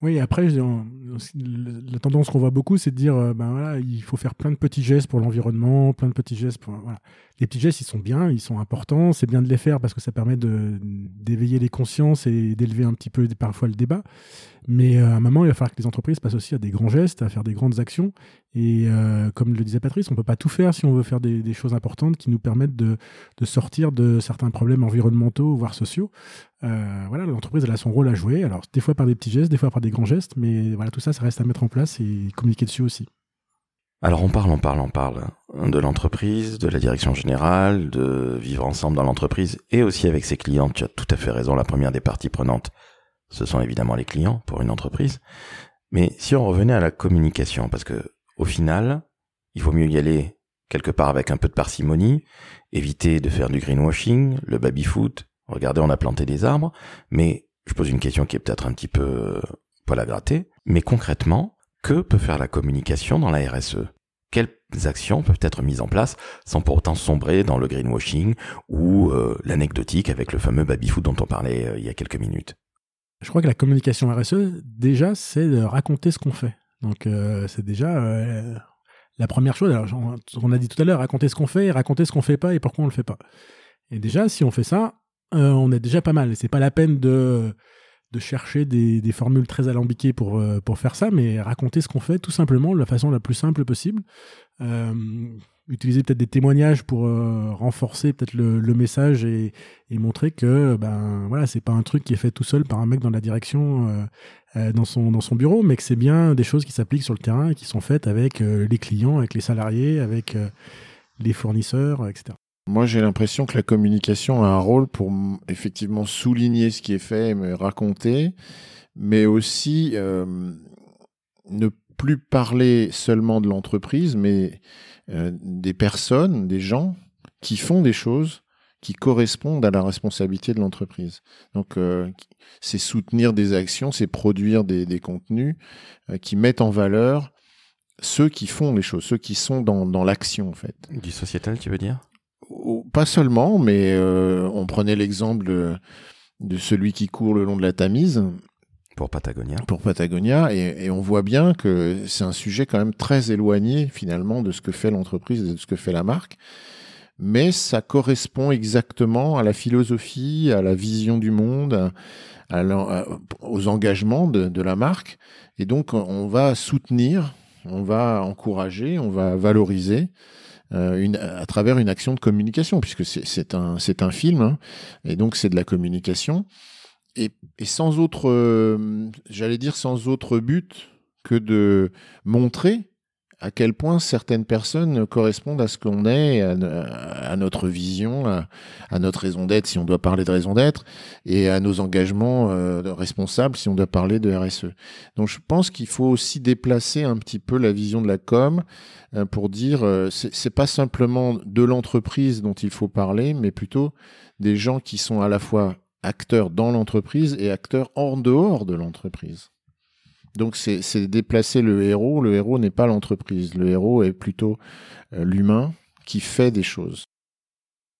Oui, après, la tendance qu'on voit beaucoup, c'est de dire, euh, ben voilà, il faut faire plein de petits gestes pour l'environnement, plein de petits gestes pour, voilà les petits gestes, ils sont bien, ils sont importants. C'est bien de les faire parce que ça permet d'éveiller les consciences et d'élever un petit peu parfois le débat. Mais euh, à un moment, il va falloir que les entreprises passent aussi à des grands gestes, à faire des grandes actions. Et euh, comme le disait Patrice, on ne peut pas tout faire si on veut faire des, choses importantes qui nous permettent de, sortir de certains problèmes environnementaux, voire sociaux. Euh, voilà, l'entreprise a son rôle à jouer. Alors des fois par des petits gestes, des fois par des grands gestes, mais voilà, tout ça, ça reste à mettre en place et communiquer dessus aussi. Alors on parle, on parle, on parle de l'entreprise, de la direction générale, de vivre ensemble dans l'entreprise et aussi avec ses clients. Tu as tout à fait raison, la première des parties prenantes, ce sont évidemment les clients pour une entreprise. Mais si on revenait à la communication, parce que au final, il vaut mieux y aller quelque part avec un peu de parcimonie, éviter de faire du greenwashing, le baby-foot, regardez on a planté des arbres, mais je pose une question qui est peut-être un petit peu poil à gratter, mais concrètement, que peut faire la communication dans la RSE Quelles actions peuvent être mises en place sans pour autant sombrer dans le greenwashing ou euh, l'anecdotique avec le fameux baby-foot dont on parlait euh, il y a quelques minutes? Je crois que la communication RSE, déjà, c'est de raconter ce qu'on fait. Donc euh, c'est déjà la première chose. Alors, on a dit tout à l'heure, raconter ce qu'on fait, raconter ce qu'on fait pas et pourquoi on le fait pas. Et déjà, si on fait ça, on est déjà pas mal. C'est pas la peine de de chercher des, des, formules très alambiquées pour, euh, pour faire ça, mais raconter ce qu'on fait tout simplement de la façon la plus simple possible. Euh, utiliser peut-être des témoignages pour euh, renforcer peut-être le, le, message et, et, montrer que ben voilà c'est pas un truc qui est fait tout seul par un mec dans la direction dans son dans son bureau mais que c'est bien des choses qui s'appliquent sur le terrain et qui sont faites avec les clients avec les salariés avec les fournisseurs etc moi, j'ai l'impression que la communication a un rôle pour effectivement souligner ce qui est fait, mais raconter, mais aussi euh, ne plus parler seulement de l'entreprise, mais euh, des personnes, des gens qui font des choses qui correspondent à la responsabilité de l'entreprise. Donc, euh, c'est soutenir des actions, c'est produire des, contenus qui mettent en valeur ceux qui font les choses, ceux qui sont dans l'action, en fait. Du sociétal, tu veux dire? Pas seulement, mais euh, on prenait l'exemple de celui qui court le long de la Tamise. Pour Patagonia. Pour Patagonia, et, on voit bien que c'est un sujet quand même très éloigné finalement de ce que fait l'entreprise et de ce que fait la marque. Mais ça correspond exactement à la philosophie, à la vision du monde, aux engagements de, de la marque. Et donc on va soutenir, on va encourager, on va valoriser une, à travers une action de communication, puisque c'est un, un film, hein, et donc c'est de la communication, et, et sans autre, euh, j'allais dire sans autre but que de montrer à quel point certaines personnes correspondent à ce qu'on est, à, notre vision, à, notre raison d'être, si on doit parler de raison d'être, et à nos engagements euh, responsables, si on doit parler de RSE. Donc je pense qu'il faut aussi déplacer un petit peu la vision de la com euh, pour dire, euh, c'est pas simplement de l'entreprise dont il faut parler, mais plutôt des gens qui sont à la fois acteurs dans l'entreprise et acteurs en dehors de l'entreprise. Donc c'est déplacer le héros. Le héros n'est pas l'entreprise. Le héros est plutôt euh, l'humain qui fait des choses.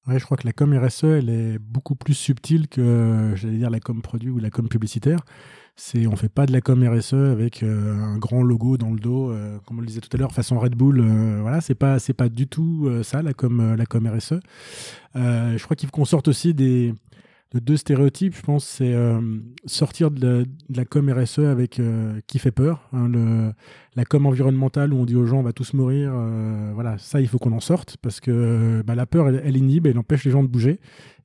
Ouais, je crois que la com RSE, elle est beaucoup plus subtile que, j'allais dire, la com produit ou la com publicitaire. C'est, on fait pas de la com RSE avec euh, un grand logo dans le dos, euh, comme on le disait tout à l'heure, façon Red Bull. voilà, c'est pas, c'est pas du tout ça la com, la com RSE. je crois qu'il faut qu'on sorte aussi des, de deux stéréotypes, je pense, c'est euh, sortir de la, com RSE avec euh, qui fait peur. Hein, la com environnementale où on dit aux gens on va tous mourir, euh, voilà, ça il faut qu'on en sorte parce que bah, la peur elle, elle, inhibe, elle empêche les gens de bouger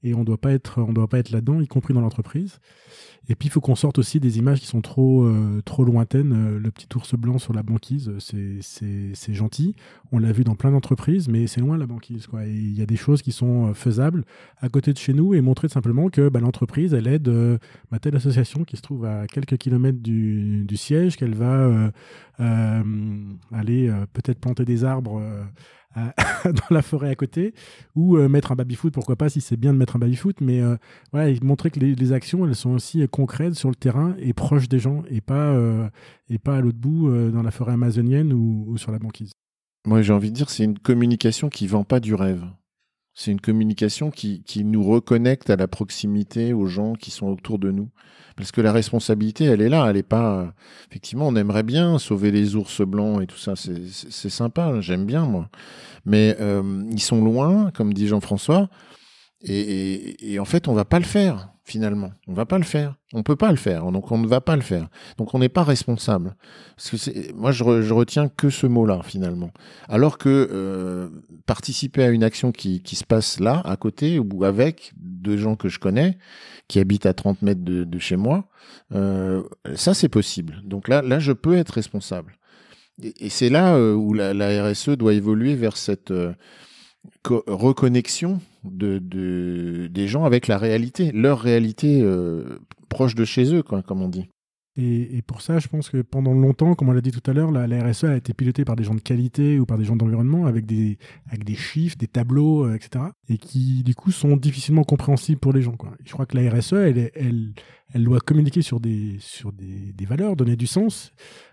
et on doit pas être, on doit pas être là-dedans, y compris dans l'entreprise. Et puis il faut qu'on sorte aussi des images qui sont trop, euh, trop lointaines. Euh, le petit ours blanc sur la banquise, c'est gentil. On l'a vu dans plein d'entreprises, mais c'est loin la banquise. Quoi. il y a des choses qui sont euh, faisables à côté de chez nous et montrer simplement que bah, l'entreprise, elle aide bah, telle association qui se trouve à quelques kilomètres du, du siège, qu'elle va aller peut-être planter des arbres <laughs> dans la forêt à côté, ou euh, mettre un baby-foot, pourquoi pas, si c'est bien de mettre un baby-foot, mais euh, voilà, montrer que les, actions, elles sont aussi concrètes sur le terrain et proches des gens, et pas, euh, et pas à l'autre bout, dans la forêt amazonienne ou, ou sur la banquise. Moi, j'ai envie de dire, c'est une communication qui vend pas du rêve. C'est une communication qui, qui, nous reconnecte à la proximité, aux gens qui sont autour de nous. Parce que la responsabilité, elle est là, elle est pas. Effectivement, on aimerait bien sauver les ours blancs et tout ça, c'est sympa, j'aime bien moi. Mais euh, ils sont loin, comme dit Jean-François, et, et, et, en fait, on va pas le faire finalement. On va pas le faire. On peut pas le faire. Donc on ne va pas le faire. Donc on n'est pas responsable. Parce que moi je, retiens que ce mot-là finalement. Alors que euh, participer à une action qui, qui, se passe là, à côté ou avec deux gens que je connais, qui habitent à 30 mètres de, de chez moi, euh, ça c'est possible. Donc là, là je peux être responsable. Et, et c'est là euh, où la, la, RSE doit évoluer vers cette euh, reconnexion de, de, des gens avec la réalité, leur réalité euh, proche de chez eux, comme on dit. Et, pour ça, je pense que pendant longtemps, comme on l'a dit tout à l'heure, la, RSE a été pilotée par des gens de qualité ou par des gens d'environnement avec des, avec des chiffres, des tableaux, euh, etc. Et qui, du coup, sont difficilement compréhensibles pour les gens. Je crois que la RSE, elle, elle, doit communiquer sur, des, sur des, valeurs, donner du sens.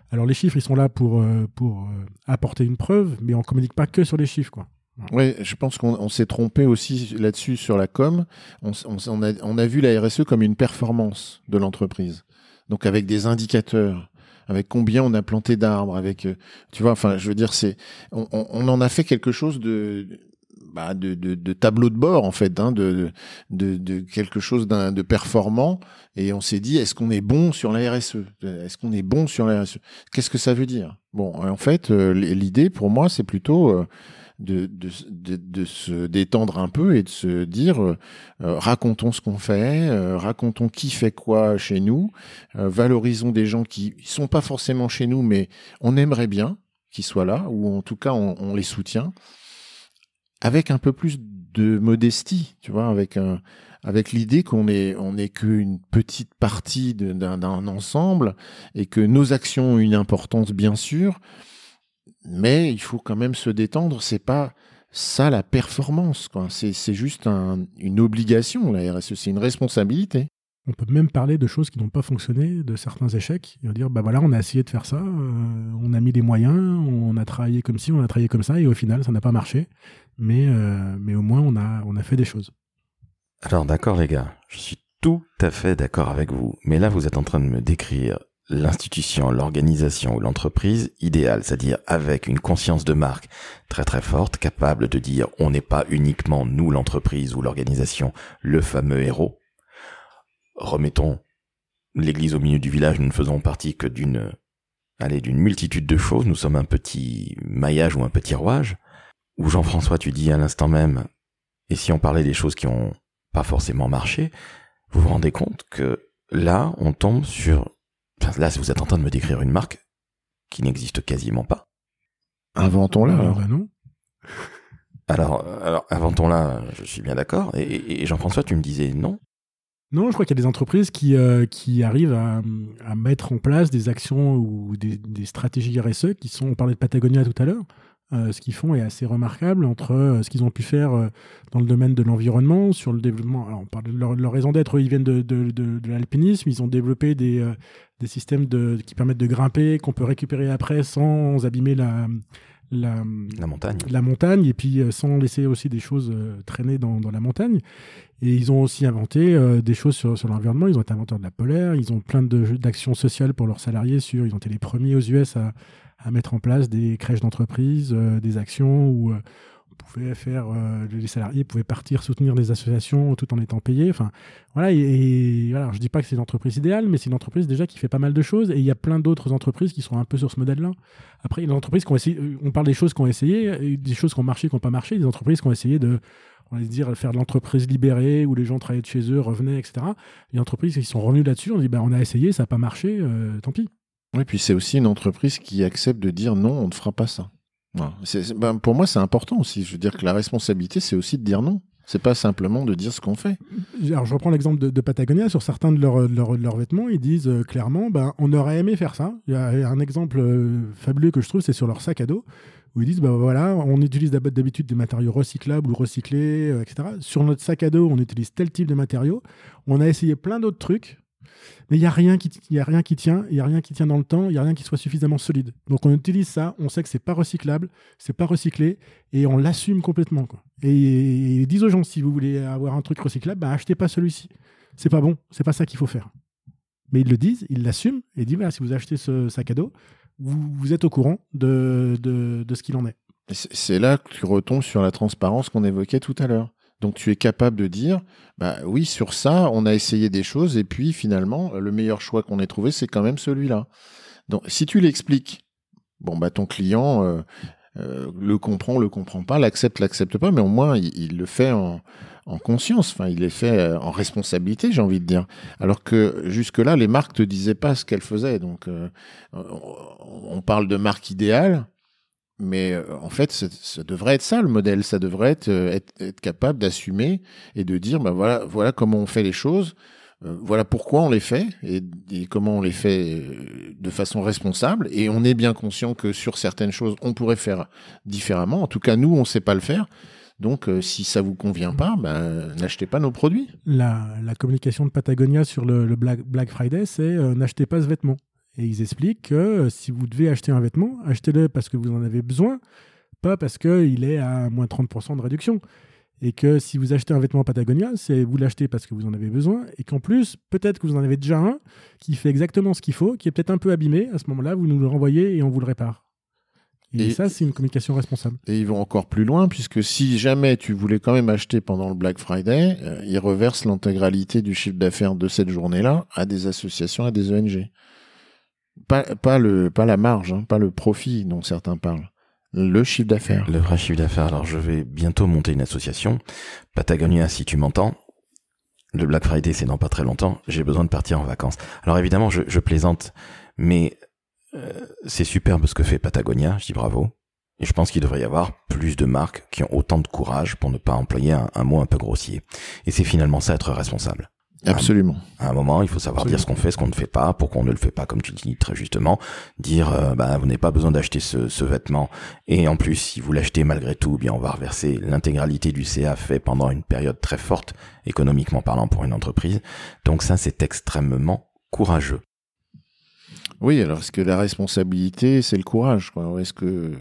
Alors les chiffres, ils sont là pour, euh, pour apporter une preuve, mais on communique pas que sur les chiffres. Quoi. Oui, je pense qu'on s'est trompé aussi là-dessus sur la com. On, a, vu la RSE comme une performance de l'entreprise. Donc avec des indicateurs, avec combien on a planté d'arbres, avec, euh, tu vois, enfin, je veux dire, c'est, on, en a fait quelque chose de, bah, de, tableau de bord en fait, hein, de, de, quelque chose de performant. Et on s'est dit, est-ce qu'on est bon sur la RSE Est-ce qu'on est bon sur la RSE Qu'est-ce que ça veut dire? Bon, en fait, euh, l'idée pour moi, c'est plutôt de, se détendre un peu et de se dire euh, euh, racontons ce qu'on fait, euh, racontons qui fait quoi chez nous, valorisons des gens qui sont pas forcément chez nous, mais on aimerait bien qu'ils soient là, ou en tout cas on, on, les soutient, avec un peu plus de modestie, tu vois, avec un avec l'idée qu'on est on n'est qu'une petite partie d'un ensemble et que nos actions ont une importance bien sûr, mais il faut quand même se détendre. C'est pas ça la performance, quoi. C'est juste un, une obligation, la RSE, c'est une responsabilité. On peut même parler de choses qui n'ont pas fonctionné, de certains échecs, et dire bah voilà, on a essayé de faire ça, euh, on a mis des moyens, on a travaillé comme ci, on a travaillé comme ça, et au final, ça n'a pas marché. Mais, euh, mais au moins, on a, on a fait des choses. Alors d'accord les gars, je suis tout à fait d'accord avec vous, mais là vous êtes en train de me décrire l'institution, l'organisation ou l'entreprise idéale, c'est-à-dire avec une conscience de marque très très forte, capable de dire on n'est pas uniquement nous l'entreprise ou l'organisation, le fameux héros. Remettons l'église au milieu du village, nous ne faisons partie que d'une allez, d'une multitude de choses, nous sommes un petit maillage ou un petit rouage, où Jean-François tu dis à l'instant même, et si on parlait des choses qui ont pas forcément marché, vous vous rendez compte que là, on tombe sur là, vous êtes en train de me décrire une marque qui n'existe quasiment pas. Inventons-la. Alors, bah non. Alors, alors inventons-la, je suis bien d'accord. Et, Jean-François, tu me disais non? Non, je crois qu'il y a des entreprises qui, euh, qui arrivent à, à, mettre en place des actions ou des, des, stratégies RSE qui sont, on parlait de Patagonia tout à l'heure, euh, ce qu'ils font est assez remarquable entre euh, ce qu'ils ont pu faire euh, dans le domaine de l'environnement, sur le développement. Alors, on parle de leur, raison d'être, ils viennent de, de, de, de l'alpinisme, ils ont développé des, des systèmes qui permettent de grimper, qu'on peut récupérer après sans abîmer la, la, la, montagne. la montagne, et puis sans laisser aussi des choses traîner dans, dans, la montagne. Et ils ont aussi inventé des choses sur, sur l'environnement. Ils ont été inventeurs de la polaire, ils ont plein d'actions sociales pour leurs salariés. Sur, ils ont été les premiers aux US à, à mettre en place des crèches d'entreprise, euh, des actions où euh, pouvaient faire, euh, les salariés pouvaient partir soutenir des associations tout en étant payés. Enfin, voilà. Et, voilà, je dis pas que c'est une entreprise idéale, mais c'est une entreprise déjà qui fait pas mal de choses. Et il y a plein d'autres entreprises qui sont un peu sur ce modèle-là. Après, a des entreprises euh, On parle des choses qui ont essayé, et des choses qui ont marché, qui n'ont pas marché. Des entreprises qui ont essayé de on va dire faire de l'entreprise libérée où les gens travaillaient de chez eux, revenaient, etc. A des entreprises qui sont revenues là-dessus. On dit, bah, on a essayé, ça n'a pas marché, tant pis. Oui, puis c'est aussi une entreprise qui accepte de dire non, on ne fera pas ça. Ben, pour moi, c'est important aussi. Je veux dire que la responsabilité, c'est aussi de dire non. C'est pas simplement de dire ce qu'on fait. Alors, je reprends l'exemple de, Patagonia. Sur certains de leurs vêtements, ils disent euh, clairement ben, on aurait aimé faire ça. Il y a un exemple euh, fabuleux que je trouve, c'est sur leur sac à dos, où ils disent ben, voilà, on utilise d'hab- d'habitude des matériaux recyclables ou recyclés, euh, etc. Sur notre sac à dos, on utilise tel type de matériaux. On a essayé plein d'autres trucs. Mais il n'y a, rien qui- y a rien qui tient, il n'y a rien qui tient dans le temps, il n'y a rien qui soit suffisamment solide. Donc on utilise ça, on sait que c'est pas recyclable, c'est pas recyclé, et on l'assume complètement. Quoi. Et, ils disent aux gens, si vous voulez avoir un truc recyclable, bah, achetez pas celui-ci. C'est pas bon, c'est pas ça qu'il faut faire. Mais ils le disent, ils l'assument, et ils disent, voilà, si vous achetez ce sac à dos, vous, vous êtes au courant de, de, de ce qu'il en est. Et c'est là que tu retombes sur la transparence qu'on évoquait tout à l'heure. Donc tu es capable de dire, bah oui, sur ça, on a essayé des choses et puis finalement, le meilleur choix qu'on ait trouvé, c'est quand même celui-là. Donc si tu l'expliques, bon bah ton client euh, euh, le comprend, le comprend pas, l'accepte, l'accepte pas, mais au moins il, le fait en, en conscience, enfin il le fait euh, en responsabilité, j'ai envie de dire. Alors que jusque-là, les marques te disaient pas ce qu'elles faisaient. Donc on, on parle de marque idéale. Mais euh, en fait, ça devrait être ça le modèle. Ça devrait être, euh, être, capable d'assumer et de dire, ben voilà, voilà comment on fait les choses, euh, voilà pourquoi on les fait et, comment on les fait de façon responsable. Et on est bien conscient que sur certaines choses, on pourrait faire différemment. En tout cas, nous, on ne sait pas le faire. Donc, si ça vous convient pas, ben, n'achetez pas nos produits. La, communication de Patagonia sur le, Black, Friday, c'est n'achetez pas ce vêtement. Et ils expliquent que euh, si vous devez acheter un vêtement, achetez-le parce que vous en avez besoin, pas parce qu'il est à moins 30% de réduction. Et que si vous achetez un vêtement Patagonia, c'est vous l'achetez parce que vous en avez besoin, et qu'en plus, peut-être que vous en avez déjà un qui fait exactement ce qu'il faut, qui est peut-être un peu abîmé. À ce moment-là, vous nous le renvoyez et on vous le répare. Et, Et- ça, c'est une communication responsable. Et ils vont encore plus loin, puisque si jamais tu voulais quand même acheter pendant le Black Friday, euh, ils reversent l'intégralité du chiffre d'affaires de cette journée-là à des associations, à des ONG. Pas, pas, le, pas la marge, hein, pas le profit dont certains parlent. Le chiffre d'affaires. Le vrai chiffre d'affaires. Alors, je vais bientôt monter une association. Patagonia, si tu m'entends. Le Black Friday, c'est dans pas très longtemps. J'ai besoin de partir en vacances. Alors, évidemment, je, je plaisante, mais euh, c'est superbe ce que fait Patagonia. Je dis bravo. Et je pense qu'il devrait y avoir plus de marques qui ont autant de courage pour ne pas employer un, un mot un peu grossier. Et c'est finalement ça être responsable. Absolument. À un moment, il faut savoir Absolument. dire ce qu'on fait, ce qu'on ne fait pas, pourquoi on ne le fait pas, comme tu dis très justement. Dire, euh, bah, vous n'avez pas besoin d'acheter ce, ce vêtement. Et en plus, si vous l'achetez malgré tout, eh bien, on va reverser l'intégralité du CA fait pendant une période très forte, économiquement parlant, pour une entreprise. Donc ça, c'est extrêmement courageux. Oui, alors est-ce que la responsabilité, c'est le courage quoi? Ou est-ce que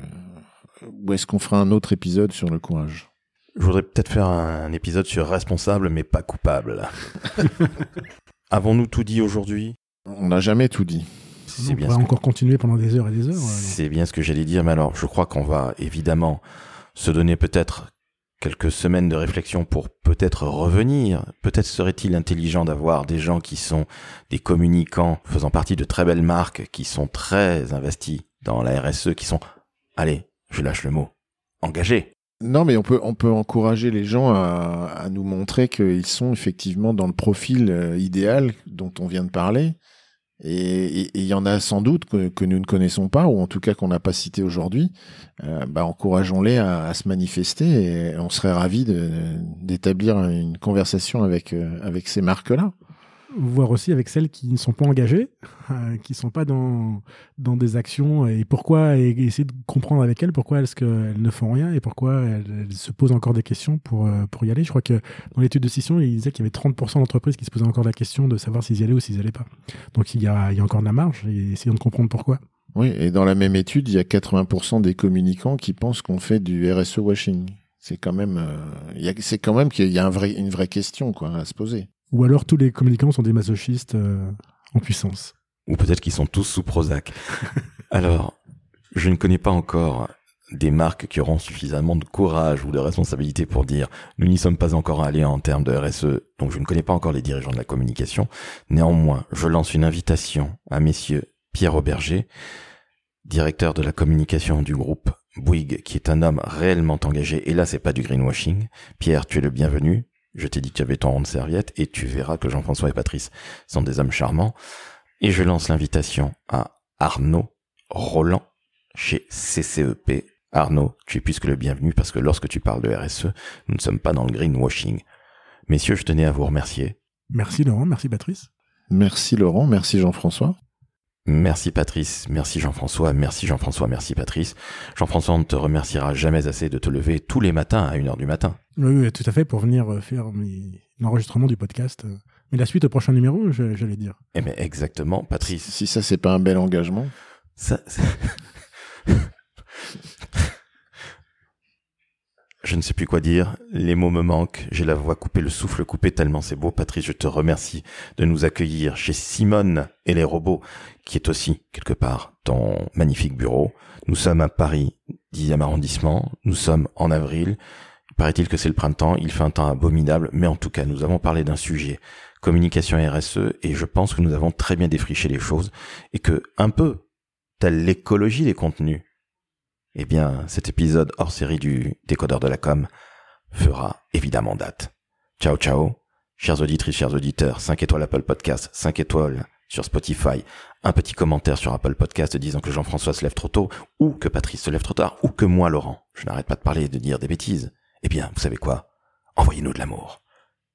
ou est-ce qu'on fera un autre épisode sur le courage? Je voudrais peut-être faire un épisode sur responsable, mais pas coupable. <laughs> Avons-nous tout dit aujourd'hui? On n'a jamais tout dit. C'est on bien pourrait ce que- encore continuer pendant des heures et des heures. C'est bien ce que j'allais dire, mais alors je crois qu'on va évidemment se donner peut-être quelques semaines de réflexion pour peut-être revenir. Peut-être serait-il intelligent d'avoir des gens qui sont des communicants faisant partie de très belles marques, qui sont très investis dans la RSE, qui sont, allez, je lâche le mot, engagés. Non, mais on peut, on peut encourager les gens à, nous montrer qu'ils sont effectivement dans le profil euh, idéal dont on vient de parler. Et il y en a sans doute que, nous ne connaissons pas, ou en tout cas qu'on n'a pas cité aujourd'hui. Euh, bah, encourageons-les à, se manifester et on serait ravis d'établir une conversation avec, euh, avec ces marques-là. Voir aussi avec celles qui ne sont pas engagées, euh, qui ne sont pas dans, dans des actions, et pourquoi, et essayer de comprendre avec elles pourquoi est-ce qu'elles ne font rien et pourquoi elles, se posent encore des questions pour, euh, pour y aller. Je crois que dans l'étude de Scission, il disait qu'il y avait 30% d'entreprises qui se posaient encore la question de savoir s'ils y allaient ou s'ils n'y allaient pas. Donc il y, a, il y a encore de la marge, et essayons de comprendre pourquoi. Oui, et dans la même étude, il y a 80% des communicants qui pensent qu'on fait du RSE washing. C'est quand même, euh, c'est quand même qu'il y a un vrai, une vraie question quoi à se poser. Ou alors tous les communicants sont des masochistes euh, en puissance. Ou peut-être qu'ils sont tous sous Prozac. <laughs> Alors, je ne connais pas encore des marques qui auront suffisamment de courage ou de responsabilité pour dire nous n'y sommes pas encore allés en termes de RSE, donc je ne connais pas encore les dirigeants de la communication. Néanmoins, je lance une invitation à messieurs Pierre Auberger, directeur de la communication du groupe Bouygues, qui est un homme réellement engagé, et là c'est pas du greenwashing. Pierre, tu es le bienvenu. Je t'ai dit que tu avais ton rond de serviette, et tu verras que Jean-François et Patrice sont des hommes charmants. Et je lance l'invitation à Arnaud Roland chez CCEP. Arnaud, tu es plus que le bienvenu parce que lorsque tu parles de RSE, nous ne sommes pas dans le greenwashing. Messieurs, je tenais à vous remercier. Merci Laurent, merci Patrice. Merci Laurent, merci Jean-François. Merci Patrice, merci Jean-François, merci Jean-François, merci Patrice. Jean-François, on ne te remerciera jamais assez de te lever tous les matins à 1h du matin. Oui, oui, tout à fait, pour venir euh, faire l'enregistrement du podcast. Mais la suite au prochain numéro, j'allais dire. Eh bien, exactement, Patrice. Si ça, c'est pas un bel engagement. Ça, <laughs> Je ne sais plus quoi dire, les mots me manquent, j'ai la voix coupée, le souffle coupé tellement c'est beau. Patrice, je te remercie de nous accueillir chez Simone et les robots, qui est aussi, quelque part, ton magnifique bureau. Nous sommes à Paris, 10e arrondissement, nous sommes en avril. Paraît-il que c'est le printemps, il fait un temps abominable, mais en tout cas, nous avons parlé d'un sujet, communication RSE, et je pense que nous avons très bien défriché les choses, et que, un peu, telle l'écologie des contenus, eh bien, cet épisode hors série du décodeur de la com fera évidemment date. Ciao ciao, chers auditrices, chers auditeurs, 5 étoiles Apple Podcast, 5 étoiles sur Spotify, un petit commentaire sur Apple Podcast disant que Jean-François se lève trop tôt, ou que Patrice se lève trop tard, ou que moi, Laurent, je n'arrête pas de parler et de dire des bêtises. Eh bien, vous savez quoi? Envoyez-nous de l'amour.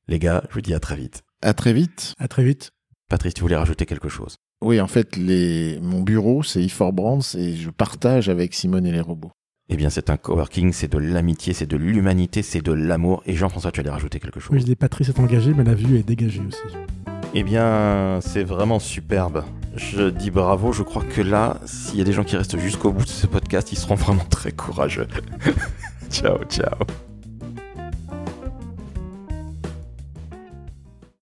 Les gars, je vous dis à très vite. À très vite. À très vite. Patrice, tu voulais rajouter quelque chose? Oui, en fait, les... mon bureau, c'est e Brands et je partage avec Simone et les robots. Eh bien, c'est un coworking, c'est de l'amitié, c'est de l'humanité, c'est de l'amour. Et Jean-François, tu allais rajouter quelque chose? Oui, je dis Patrice est engagé, mais la vue est dégagée aussi. Eh bien, c'est vraiment superbe. Je dis bravo. Je crois que là, s'il y a des gens qui restent jusqu'au bout de ce podcast, ils seront vraiment très courageux. <laughs> ciao, ciao.